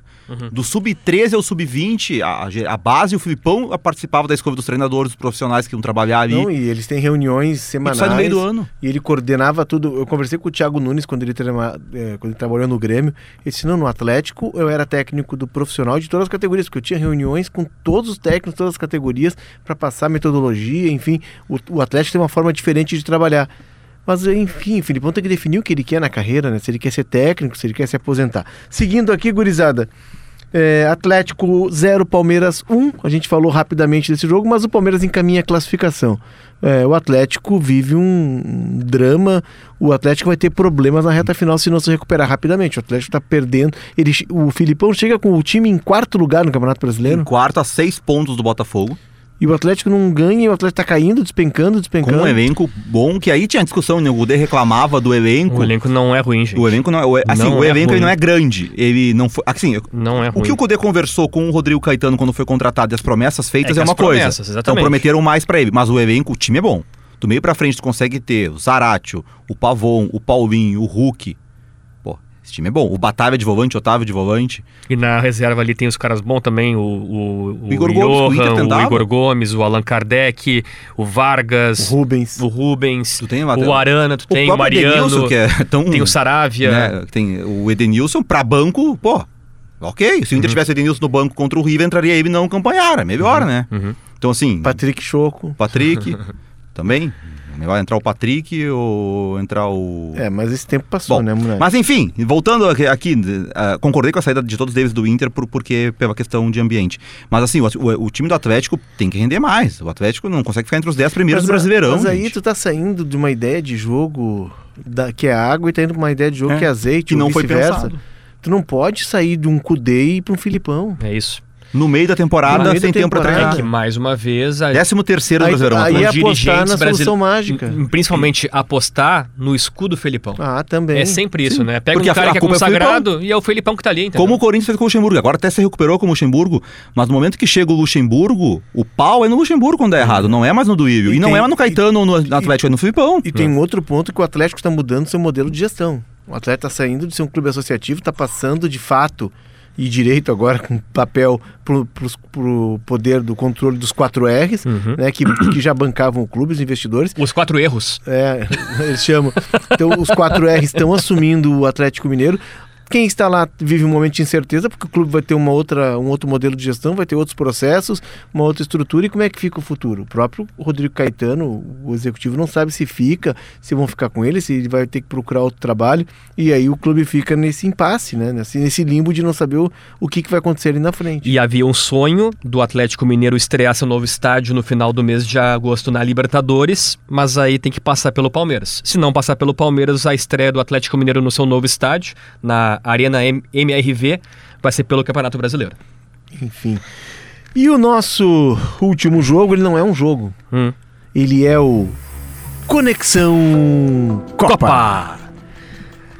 Do sub-13 ao sub-20, a, a base, o Filipão participava da escolha dos treinadores, dos profissionais que iam trabalhar ali. Não, e eles têm reuniões semanais. Meio do ano. E ele coordenava tudo. Eu conversei com o Thiago Nunes quando ele, trema- eh, quando ele trabalhou no Grêmio. Ele disse: não, no Atlético eu era técnico do profissional de todas as categorias, porque eu tinha reuniões com todos os técnicos, todas as categorias, para passar metodologia, enfim. O, o Atlético tem uma forma diferente de trabalhar. Mas, enfim, o Filipão tem que definir o que ele quer na carreira, né? Se ele quer ser técnico, se ele quer se aposentar. Seguindo aqui, gurizada. É, Atlético 0, Palmeiras 1. A gente falou rapidamente desse jogo, mas o Palmeiras encaminha a classificação. É, o Atlético vive um, um drama. O Atlético vai ter problemas na reta final se não se recuperar rapidamente. O Atlético está perdendo. Ele, o Filipão chega com o time em quarto lugar no Campeonato Brasileiro Em quarto a seis pontos do Botafogo. E o Atlético não ganha. E o Atlético está caindo, despencando, Com despencando. um elenco bom, que aí tinha discussão, né? O Gudê reclamava do elenco. O elenco não é ruim, gente. O elenco não é. o- Assim, Não o é elenco ele não é grande. Ele não foi. Assim, Não é o ruim. que o Cudê conversou com o Rodrigo Caetano quando foi contratado e as promessas feitas É é, uma as coisa. promessas, então exatamente. prometeram mais pra ele. Mas o elenco, o time é bom. Do meio pra frente, tu consegue ter o Zaratio, o Pavon, o Paulinho, o Hulk. Esse time é bom. O Batavia de volante, o Otávio de volante. E na reserva ali tem os caras bons também, o, o, o Igor Gomes, o o. Igor Gomes, o Allan Kardec, o Vargas, O Rubens. o Rubens, Tu tem o Arana, tu tem o Mariano, Edenilson, que é tão. tem o Saravia. né, tem o Edenilson pra banco, pô. Ok, se o Inter tivesse o Edenilson no banco contra o River, entraria ele não campanhar, é melhor, né? Uhum. Então, assim, Patrick Choco. Patrick também. Vai entrar o Patrick ou entrar o. É, mas esse tempo passou, Bom, né, moleque? Mas enfim, voltando aqui, aqui, ah, concordei com a saída de todos eles do Inter por, porque pela questão de ambiente. Mas assim, o, o- o time do Atlético tem que render mais. O Atlético não consegue ficar entre os 10 primeiros do Brasileirão. Mas aí gente. tu tá saindo de uma ideia de jogo da- que é água e tá indo pra uma ideia de jogo É, que é azeite que ou não foi pensado. Tu não pode sair de um Cudê e ir pra um Filipão. É isso. No meio da temporada, meio da sem tempo pra temporada. treinar. É que, mais uma vez, a, Décimo terceiro do Aí- Brasileirão. aí é os apostar na dirigentes solução brasile- mágica. Principalmente apostar no escudo Felipão. Ah, também. É sempre isso, né? Pega Porque um a- cara a que é é o consagrado e é o Felipão que tá ali, entendeu? Como o Corinthians fez com o Luxemburgo. Agora até se recuperou com o Luxemburgo. Mas no momento que chega o Luxemburgo, o pau é no Luxemburgo quando é errado. Não é mais no Duíbio. E E, não tem- é mais no Caetano ou no Atlético, é no Filipão. E tem um outro ponto que o Atlético está mudando seu modelo de gestão. O Atlético está saindo de ser um clube associativo, está passando de fato e direito agora com papel pros- pro poder do controle dos 4 R's, Uhum. né, que, que já bancavam o clube, os investidores. Os quatro erros. É, eles chamam. Então, os 4 R's estão assumindo o Atlético Mineiro. Quem está lá vive um momento de incerteza, porque o clube vai ter uma outra, um outro modelo de gestão, vai ter outros processos, uma outra estrutura. E como é que fica o futuro? O próprio Rodrigo Caetano, o executivo, não sabe se fica, se vão ficar com ele, se ele vai ter que procurar outro trabalho. E aí o clube fica nesse impasse, né? nesse, nesse limbo de não saber o, o que, que vai acontecer ali na frente. E havia um sonho do Atlético Mineiro estrear seu novo estádio no final do mês de agosto na Libertadores, mas aí tem que passar pelo Palmeiras. Se não passar pelo Palmeiras, a estreia do Atlético Mineiro no seu novo estádio, na Arena M- MRV, vai ser pelo Campeonato Brasileiro. Enfim. E o nosso último jogo, ele não é um jogo. Hum. Ele é o Conexão Copa.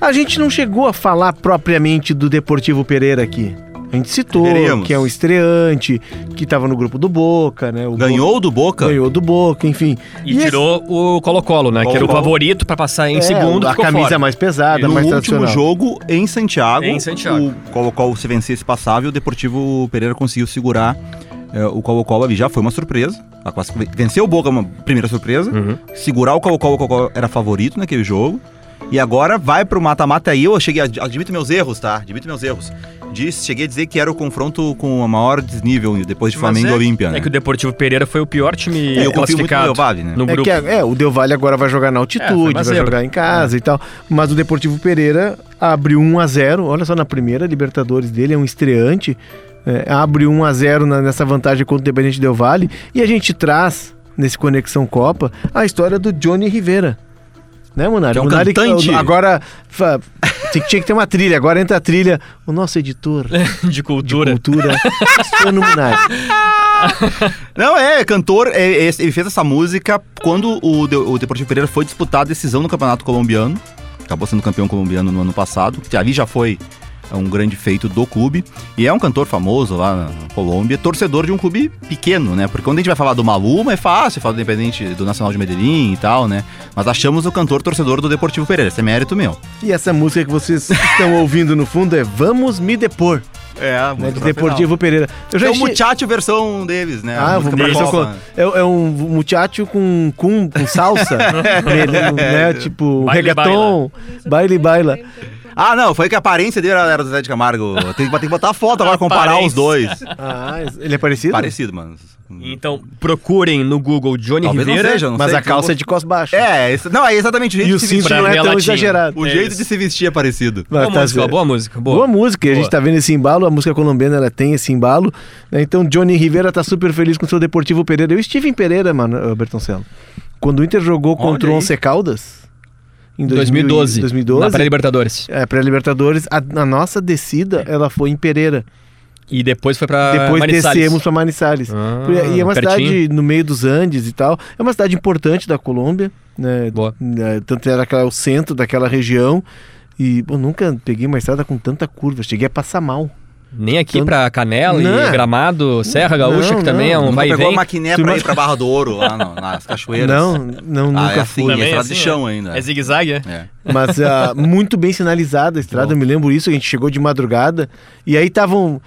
A gente não chegou a falar propriamente do Deportivo Pereira aqui. A gente citou Deveríamos. que é um estreante, que estava no grupo do Boca, né? O Ganhou do Boca, Boca? ganhou do Boca, enfim. E, tirou o Colo-Colo, né? Que era o favorito para passar em esse, é, segundo, a camisa fora. mais pesada, no mais último tradicional. jogo em Santiago, Em Santiago. o Colo-Colo se vencesse passava e o Deportivo Pereira conseguiu segurar é, o Colo-Colo ali. Já foi uma surpresa. A classific- Venceu o Boca, uma primeira surpresa. Uhum. Segurar o Colo-Colo, o Colo-Colo era favorito naquele jogo. E agora vai pro mata-mata aí. Eu cheguei, a- admito meus erros, tá? Admito meus erros. Disse, cheguei a dizer que era o confronto com o maior desnível depois de Mas Flamengo é, e Olímpia, É né? que o Deportivo Pereira foi o pior time É, eu muito no classificado Del Valle, né? no É grupo. que é, é, o Del Valle agora vai jogar na É, altitude, uma vai jogar em casa e tal. Mas o Deportivo Pereira abriu 1 a 0 olha só, na primeira Libertadores dele, é um estreante. é, abre 1 a 0 na- nessa vantagem contra o Independente Del Valle. E a gente traz, nesse Conexão Copa, a história do Johnny Rivera. Né, Munari? Que é um Munari cantante. Agora, tinha, que ter uma trilha, agora entra a trilha. O nosso editor de de cultura. cultura, Cristiano Munari. Não, é, cantor, é, é, ele fez essa música quando o, De- o Deportivo Pereira foi disputar a decisão no Campeonato Colombiano. Acabou sendo campeão colombiano no ano passado. Ali já foi é, um grande feito do clube. E é um cantor famoso lá na Colômbia, torcedor de um clube pequeno, né? Porque quando a gente vai falar do Maluma é fácil, falar do Independente do Nacional de Medellín e tal, né? Mas achamos o cantor torcedor do Deportivo Pereira. Esse é mérito meu. E essa música que vocês estão ouvindo no fundo é Vamos Me Depor, É, né, de Deportivo Pereira. Eu É o Muchacho versão deles, né? Ah, A vou pra Copa. com... é, é um muchacho com, com, com salsa, né, né, tipo Baile, reggaeton, baile baila. Ah, não, foi que a aparência dele era, era do Zé de Camargo. Tem, que- tem que botar a foto agora, comparar os dois. Ah, ele é parecido? Parecido, mano. Então, procurem no Google Johnny Talvez não Rivera. seja, não Mas sei, a calça é de cos baixo. É, esse- não, é exatamente o jeito E o de se vestir. não é tão Relatinho. exagerado. O É jeito isso. de se vestir é parecido. Mas Boa tá música, boa música. Boa, Boa. música, e a gente Boa. tá vendo esse embalo, a música colombiana ela tem esse embalo. né? Então Johnny Rivera tá super feliz com o seu Deportivo Pereira. Eu estive em Pereira, mano, Bertoncelo. Quando o Inter jogou Olha contra o. Once Caldas, em 2012. 2012 Na pré-Libertadores. é, pré-Libertadores, a, a nossa descida, ela foi em Pereira. E depois foi pra Depois Manizales. descemos para Manizales. Ah, e é uma pertinho. cidade no meio dos Andes e tal. É uma cidade importante da Colômbia, né? Boa. Né, Tanto era aquela- o centro daquela região. E eu nunca peguei uma estrada com tanta curva. Cheguei a passar mal. Nem aqui Então- pra Canela Não. e Gramado, Serra Gaúcha, Não, que também não. é um vai e pegou a vem. maquiné Tu pra ir pra Barra do Ouro, lá no- nas cachoeiras. Não, não, Ah, nunca é assim, fui. é Também estrada assim, de chão ainda. É zigue-zague, é? É. Mas ah, muito bem sinalizada a estrada, eu me lembro isso, a gente chegou de madrugada. E aí estavam.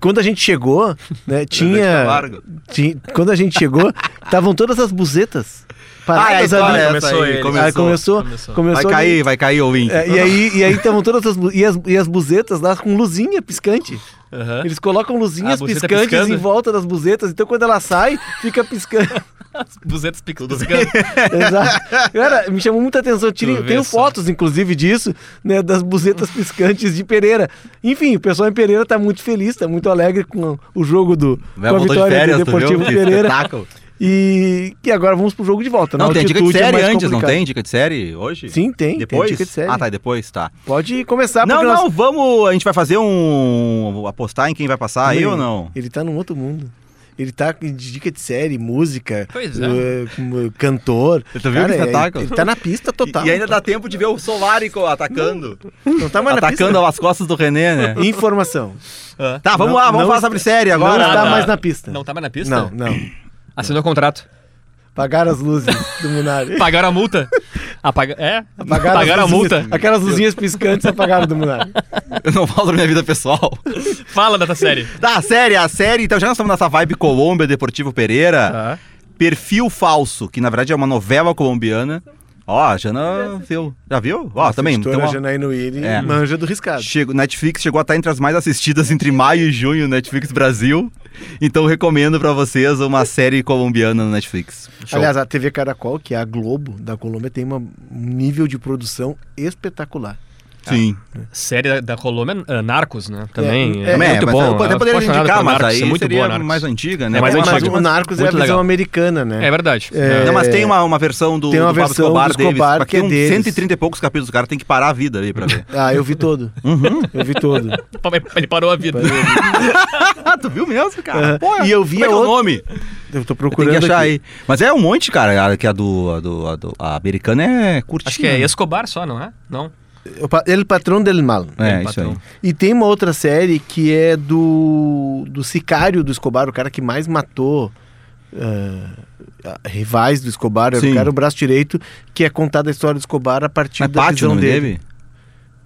Quando a gente chegou, né, tinha, tinha- Quando a gente chegou, estavam todas as buzetas. Ah, a paradas história ali. é essa Começou aí, começou. Aí começou, Começou. começou Vai ali. cair, vai cair ouvinte. É, e aí e aí estavam todas as, e as e as buzetas lá com luzinha piscante. Aham. Eles colocam Ah, luzinhas piscantes piscando? em volta das buzetas, então quando ela sai, fica piscando. Buzetas piscando. Exato. Cara, me chamou muita atenção. Tirei, tenho só. fotos, inclusive, disso, né? Das buzetas piscantes de Pereira. Enfim, o pessoal em Pereira tá muito feliz, tá muito alegre com o jogo do Vai com a voltar de vitória férias, do viu? Deportivo Que Pereira. espetáculo. E, e agora vamos pro jogo de volta. Na Não, tem dica de é série mais antes, não complicado. tem dica de série hoje? Sim, tem. Depois? Tem dica de série. Ah, tá, depois, tá. Pode começar. não, não, nós- vamos. A gente vai fazer um. apostar em quem vai passar aí ou não? Ele tá num outro mundo. Ele tá de dica de série, música, Pois é. eh, como cantor. É- espetáculo? ele tá na pista total. E, e ainda dá tempo de ver o Solari co- atacando. Não tá mais na atacando as costas do René, né? Informação. Tá, vamos Não- lá, vamos não falar sobre série Não agora. está tá. mais na pista. Não tá mais na pista? Não, não. Assinou o contrato. Pagaram as luzes do Munari. Pagaram a multa? Apaga... É? Apagaram, Pagaram a multa. Aquelas luzinhas piscantes apagaram do Munari. Eu não falo da minha vida pessoal. Fala da tua série. Tá, a série, a série, então já nós estamos nessa vibe Colômbia, Deportivo Pereira. Tá. Perfil Falso, que na verdade é uma novela colombiana. Ó, a Jana viu. Já viu? Ó, também. Editora Então, ó, Janaína Willi É. manja do riscado. chegou, Netflix chegou a estar entre as mais assistidas entre maio e junho, Netflix Brasil. Então recomendo pra vocês uma série colombiana no Netflix. Show. Aliás, a TV Caracol, que é a Globo da Colômbia, tem uma- um nível de produção espetacular. Sim. Série da, da Colômbia, ah, Narcos, né? Também. É, É, Também, muito mas bom. Eu até Eu poderia indicar, mas Narcos, aí é muito seria boa, Narcos. mais antiga, né? É mais Tem Mas, uma- antiga, o Narcos é a muito visão legal. americana, né? É verdade. É, Não, mas tem uma, uma versão do, Tem uma do versão Escobar do deles. Escobar que é tem deles. 130 e poucos capítulos, o cara tem que parar a vida ali pra ver. Ah, eu vi todo. Uhum. Eu vi todo. Ele parou a vida. tu viu mesmo, cara? Aham. Pô, E eu vi como é é o nome? Eu tô Tem procurando que achar aqui. aí. Mas é um monte, cara, que a do, a do, a do- a americana é curtinha. Acho que é né? Escobar só, não é? Não. O pa- El Patrão del Mal. É, isso aí. E tem uma outra série que é do, do sicário do Escobar, o cara que mais matou ah, rivais do Escobar, era o cara o braço direito, que é contada a história do Escobar a partir Mas da Pátio o visão nome dele. dele?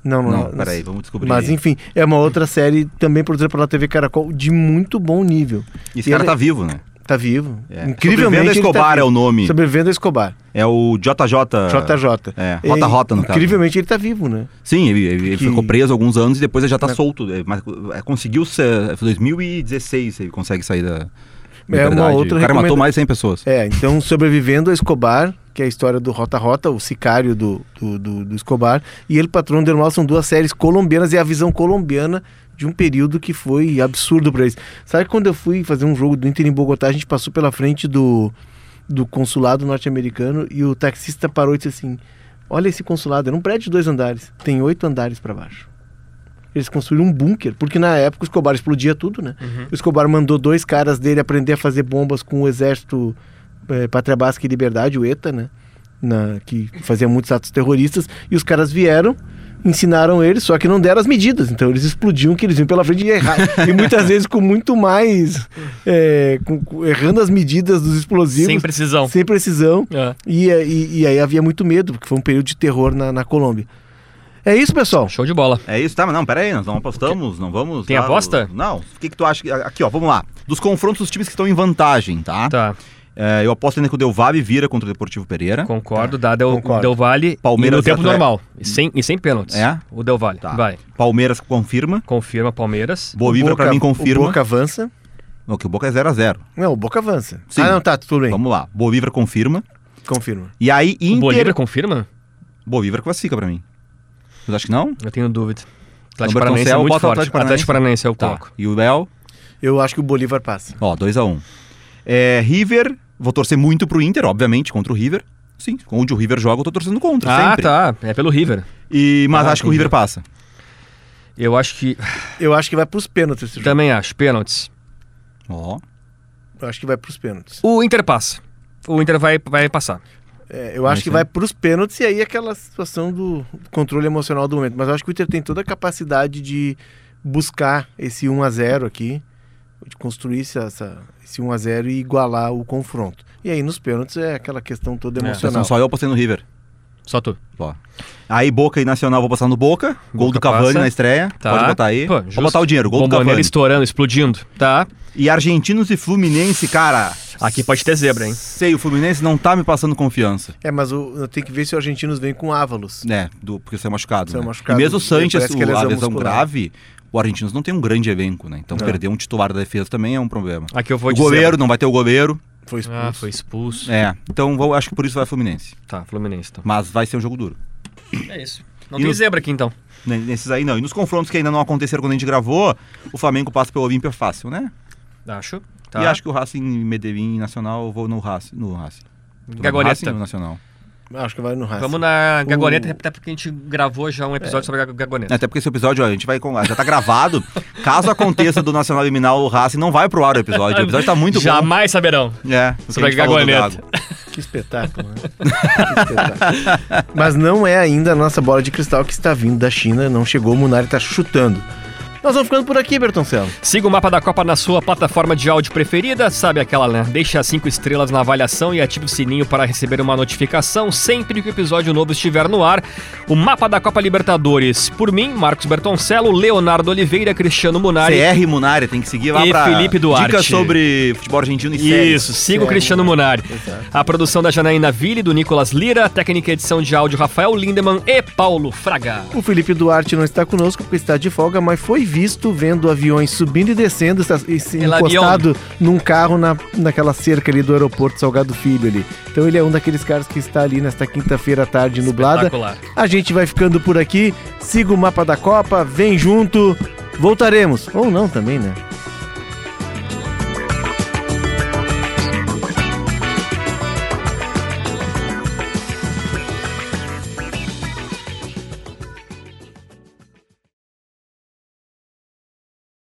Não, não, Não, peraí, vamos descobrir. Mas enfim, é uma outra série também produzida pela TV Caracol de muito bom nível. Esse E cara ele- tá vivo, né? Tá vivo. É. Incrivelmente. Sobrevivendo ele Escobar tá é o nome. Sobrevivendo Escobar. É o JJ. JJ. É, Rota Rota, no caso. Incrivelmente ele tá vivo, né? Sim, ele, ele Que- ficou preso alguns anos e depois ele já tá Né? solto. É, Mas é, conseguiu ser. Foi 2016 ele consegue sair da. É uma outra O cara recomenda- matou mais de 100 pessoas. É, então sobrevivendo a Escobar, que é a história do Rota Rota, o sicário do, do, do- do Escobar, e ele Patrão del Mal são duas séries colombianas e a visão colombiana de um período que foi absurdo pra eles. Sabe quando eu fui fazer um jogo do Inter em Bogotá, a gente passou pela frente do, do consulado norte-americano e o taxista parou e disse assim: Olha esse consulado, era um prédio de dois andares, tem oito andares pra baixo. Eles construíram um bunker, porque na época o Escobar explodia tudo, né? O Escobar mandou dois caras dele aprender a fazer bombas com o exército é, Pátria Basca e Liberdade, o ETA, né? Na, que fazia muitos atos terroristas, e os caras vieram, ensinaram eles, só que não deram as medidas. Então eles explodiam que eles vinham pela frente e errar. e muitas vezes com muito mais. é, com- com- errando as medidas dos explosivos. Sem precisão. Sem precisão. É. E, e, e aí havia muito medo, porque foi um período de terror na, na Colômbia. É isso, pessoal. Show de bola. É isso, tá? Mas não, pera aí, nós não apostamos, não vamos. Tem dar aposta? o- Não. O que, que tu acha? que- Aqui, ó, vamos lá. Dos confrontos dos times que estão em vantagem, tá? Tá, É, eu aposto ainda que o Del Valle vira contra o Deportivo Pereira. concordo. Dá Del, Concordo. Del Valle Palmeiras no tempo Atlético. normal. E sem, e sem pênaltis. É? O Del Valle. Tá. Vai. Palmeiras confirma. Confirma Palmeiras. Bolívar pra mim O confirma. Boca avança. Não, que o Boca é 0x0. Não, o Boca avança. Sim. Ah, não, tá, tudo bem. Vamos lá. Bolívar confirma. Confirma. E aí, O Inter. Bolívar confirma? Bolívar classifica pra mim. Você acha que não? Eu tenho dúvida. Atlético Paranaense é muito forte. Atlético Atlético Paranaense eu Tá. coloco. E o Léo? Eu acho que o Bolívar passa. Ó, 2x1. É, River, vou torcer muito pro Inter, obviamente, contra o River. Sim, onde o River joga, eu tô torcendo contra, Ah, sempre. tá. É pelo River. E, mas Ah, acho que o. River passa. Eu acho que. Eu acho que vai pros pênaltis esse jogo. Também acho. Pênaltis. Ó. Eu acho que vai pros pênaltis. O Inter passa. O Inter vai, vai passar. É, eu acho Vai que vai pros pênaltis e aí aquela situação do controle emocional do momento. Mas eu acho que o Inter tem toda a capacidade de buscar esse 1 a 0 aqui, de construir essa, essa- esse 1 a 0 e igualar o confronto. E aí nos pênaltis é aquela questão toda É, emocional. Então, só eu apostei no River. Só tu. Ó. Aí Boca e Nacional vou passar no Boca. Gol Boca do Cavani passa. na estreia. Tá. Pode botar aí. Pô, Vou botar o dinheiro. Gol do Cavani. estourando, explodindo. Tá. E Argentinos e Fluminense, cara. Aqui pode ter zebra, hein? Sei, o Fluminense não tá me passando confiança. É, mas o, eu tenho que ver se os argentinos vêm com Ávalos. né? Do, porque você é machucado. Saiu né? machucado. E mesmo o Sanches, é o- a lesão lesão muscular. grave, o Argentinos não tem um grande elenco, né? Então Não. perder um titular da defesa também é um problema. Aqui eu vou o dizer. goleiro, não vai ter o goleiro. Foi expulso. Ah, foi expulso. É, então vou, acho que por isso vai Fluminense. Tá, Fluminense então. Mas vai ser um jogo duro. É isso. Não E tem no- zebra aqui então. Nesses aí não. E nos confrontos que ainda não aconteceram quando a gente gravou, o Flamengo passa pelo Olímpia fácil, né? Acho. Tá. E acho que o Racing Medellín Nacional, eu vou no Racing. No Racing. Vai no. Racing no Nacional. Acho que vai no Racing. Vamos na Gagoneta, O- até porque a gente gravou já um episódio sobre a Gagoneta. Até porque esse episódio, ó, a gente vai com. Já tá gravado. Caso aconteça do Nacional eliminar o Racing, não vai pro ar o episódio. O episódio tá muito Jamais saberão. bom. É, o que Sobre a a Gagoneta. Gago. Que espetáculo, né? Que espetáculo. Mas não é ainda a nossa bola de cristal que está vindo da China, não chegou, o Munari está chutando. Nós vamos ficando por aqui, Bertoncelo. Siga o mapa da Copa na sua plataforma de áudio preferida, sabe aquela, né? Deixe as 5 estrelas na avaliação e ative o sininho para receber uma notificação sempre que o episódio novo estiver no ar. O mapa da Copa Libertadores, por mim, Marcos Bertoncello, Leonardo Oliveira, Cristiano Munari. CR Munari, tem que seguir lá E pra Felipe Duarte. dicas sobre futebol argentino e séries. Isso, siga o Cristiano? Munari. Exato. A produção da Janaína Ville, do Nicolas Lira, técnica e edição de áudio Rafael Lindemann e Paulo Fraga. O Felipe Duarte não está conosco porque está de folga, mas foi visto vendo aviões subindo e descendo, encostado num carro na, naquela cerca ali do aeroporto Salgado Filho ali. Então ele é um daqueles caras que está ali nesta quinta-feira à tarde nublada. A gente vai ficando por aqui. Siga o mapa da Copa, vem junto. Voltaremos. Ou não também, né?